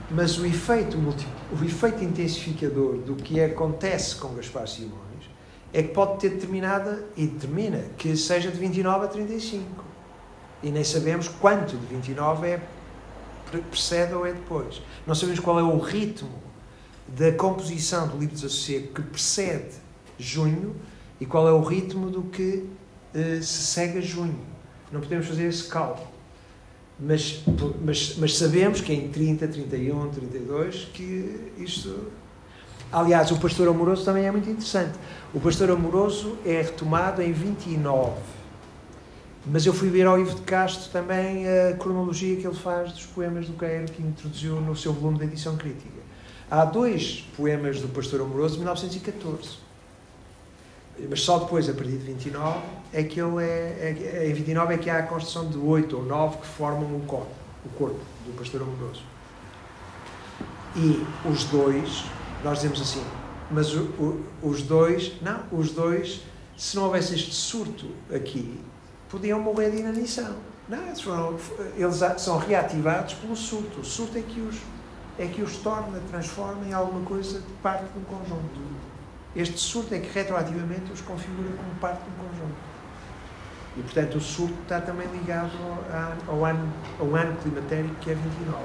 Mas o efeito, o efeito intensificador do que acontece com Gaspar Simões é que pode ter determinada, e determina, que seja de 29 a 35. E nem sabemos quanto de 29 é precede ou é depois. Não sabemos qual é o ritmo da composição do livro de Desassossego que precede junho e qual é o ritmo do que uh, se segue a junho. Não podemos fazer esse cálculo. Mas, mas, mas sabemos que em 30, 31, 32 que isto. Aliás, o Pastor Amoroso também é muito interessante. O Pastor Amoroso é retomado em 29. Mas eu fui ver ao Ivo de Castro também a cronologia que ele faz dos poemas do Queiro que introduziu no seu volume de edição crítica. Há dois poemas do Pastor Amoroso de 1914 mas só depois, a partir de 29, é que ele é, é, em 29 é que há a construção de oito ou nove que formam o corpo, o corpo do pastor amoroso. E os dois, nós dizemos assim, mas o, o, os dois, não, os dois, se não houvesse este surto aqui, podiam morrer de inanição. Não, eles, foram, eles são reativados pelo surto. O surto é que os, é que os torna, transforma em alguma coisa de parte de um conjunto. Este surto é que retroativamente os configura como parte de um conjunto. E, portanto, o surto está também ligado ao, ano, ao ano climatérico que é 29.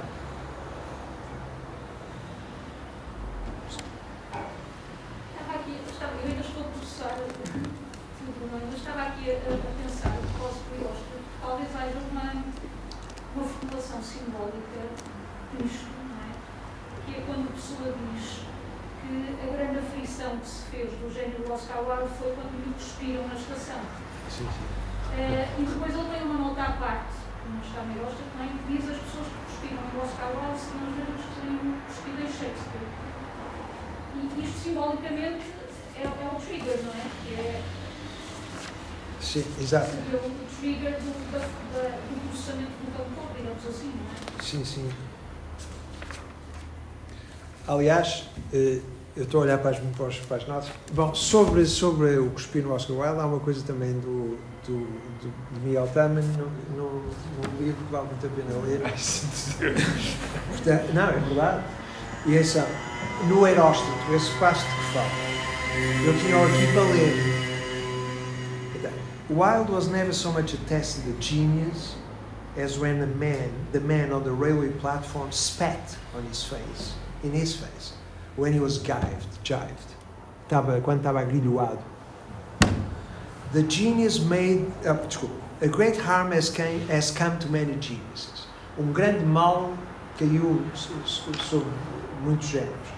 Estava aqui, eu ainda estou a processar, mas estava aqui a, pensar, que talvez haja uma, uma formulação simbólica não é? Que é quando a pessoa diz que a grande aflição que se fez do gênero do Oscar Wilde foi quando lhe cuspiram na estação. Sim, sim. Uh, e depois ele tem uma nota à parte, que não está meio gosta, também, que diz as pessoas que cuspiram no Oscar Wilde seriam os mesmos que teriam cuspido em Shakespeare. E isto simbolicamente é, é o trigger, não é? Que é Sim, exato. o trigger do, da, da, do processamento do cantor, digamos assim, não é? Sim, sim. Aliás, eh, eu estou a olhar para as, para as, para as notas. Bom, sobre, sobre o cuspir no Oscar Wilde, há uma coisa também do, do, do, de Miguel Taman, num, livro que vale muito a pena ler. Portanto, não, é verdade. E esse, no Heróstoto, esse passo de que fala, eu tinha aqui para ler. Wilde was never so much a test of genius as when the man, the man on the railway platform spat on his face in his face when he was jived, jived. Estava, quando estava agrilhoado. The genius made, uh, desculpa, a great harm has, came, has come to many geniuses. Um grande mal caiu sobre muitos géneros.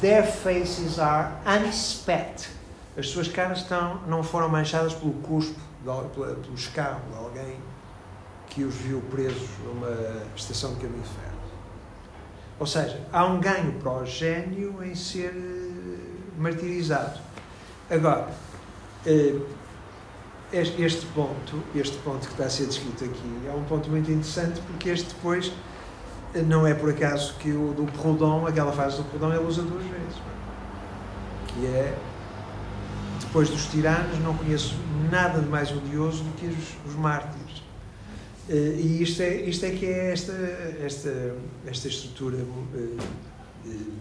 Their faces are unspat. As suas caras estão, não foram manchadas pelo cuspo, pelo escarro de alguém que os viu presos numa estação de caminho de ferro. Ou seja, há um ganho para o gênio em ser eh, martirizado. Agora, eh, este ponto, este ponto que está a ser descrito aqui, é um ponto muito interessante porque este depois eh, não é por acaso que o do Proudhon, aquela fase do Proudhon, ele usa duas vezes. Que é, depois dos tiranos, não conheço nada de mais odioso do que os, os mártires. Uh, e isto é, isto é que é esta, esta, esta estrutura. Uh, uh,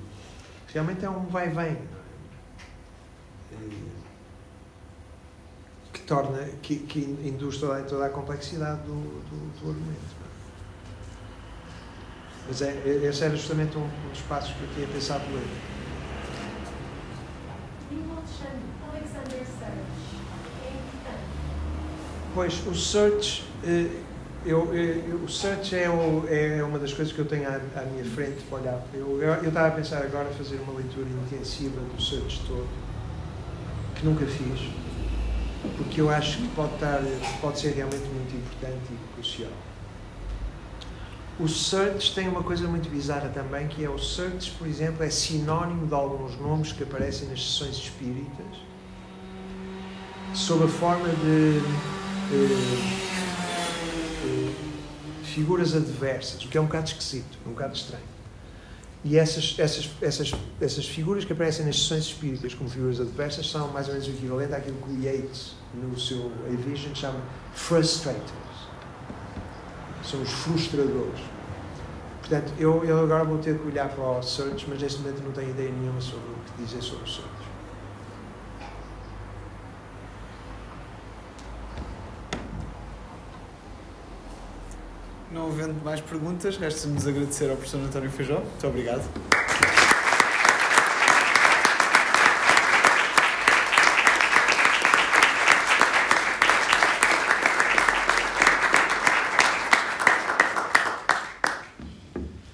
realmente é um vai-vem. que torna, que, que induz toda, toda a complexidade do, do, do argumento. Mas é, esse era justamente um, um dos passos que eu tinha pensado ler. Alexander Search é importante. Pois, o Search Eu, eu- o search é, o- é uma das coisas que eu tenho à, à minha frente para olhar. Eu, eu, estava a pensar agora fazer uma leitura intensiva do search todo, que nunca fiz, porque eu acho que pode, estar, pode ser realmente muito importante e crucial. O search tem uma coisa muito bizarra também, que é o search, por exemplo, é sinónimo de alguns nomes que aparecem nas sessões espíritas, sob a forma de eh, eh, figuras adversas, o que é um bocado esquisito, um bocado estranho. E essas, essas, essas, essas figuras que aparecem nas sessões espíritas como figuras adversas são mais ou menos o equivalente àquilo que o Yates, no seu A Vision, chama frustrators. São os frustradores. Portanto, eu, eu agora vou ter que olhar para o search, mas neste momento não tenho ideia nenhuma sobre o que dizer sobre o search. Não havendo mais perguntas, resta-nos agradecer ao professor António Feijó. Muito obrigado.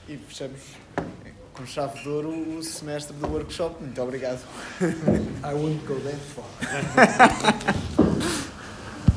E fechamos com chave de ouro o semestre do workshop. Muito obrigado. I wouldn't go that far.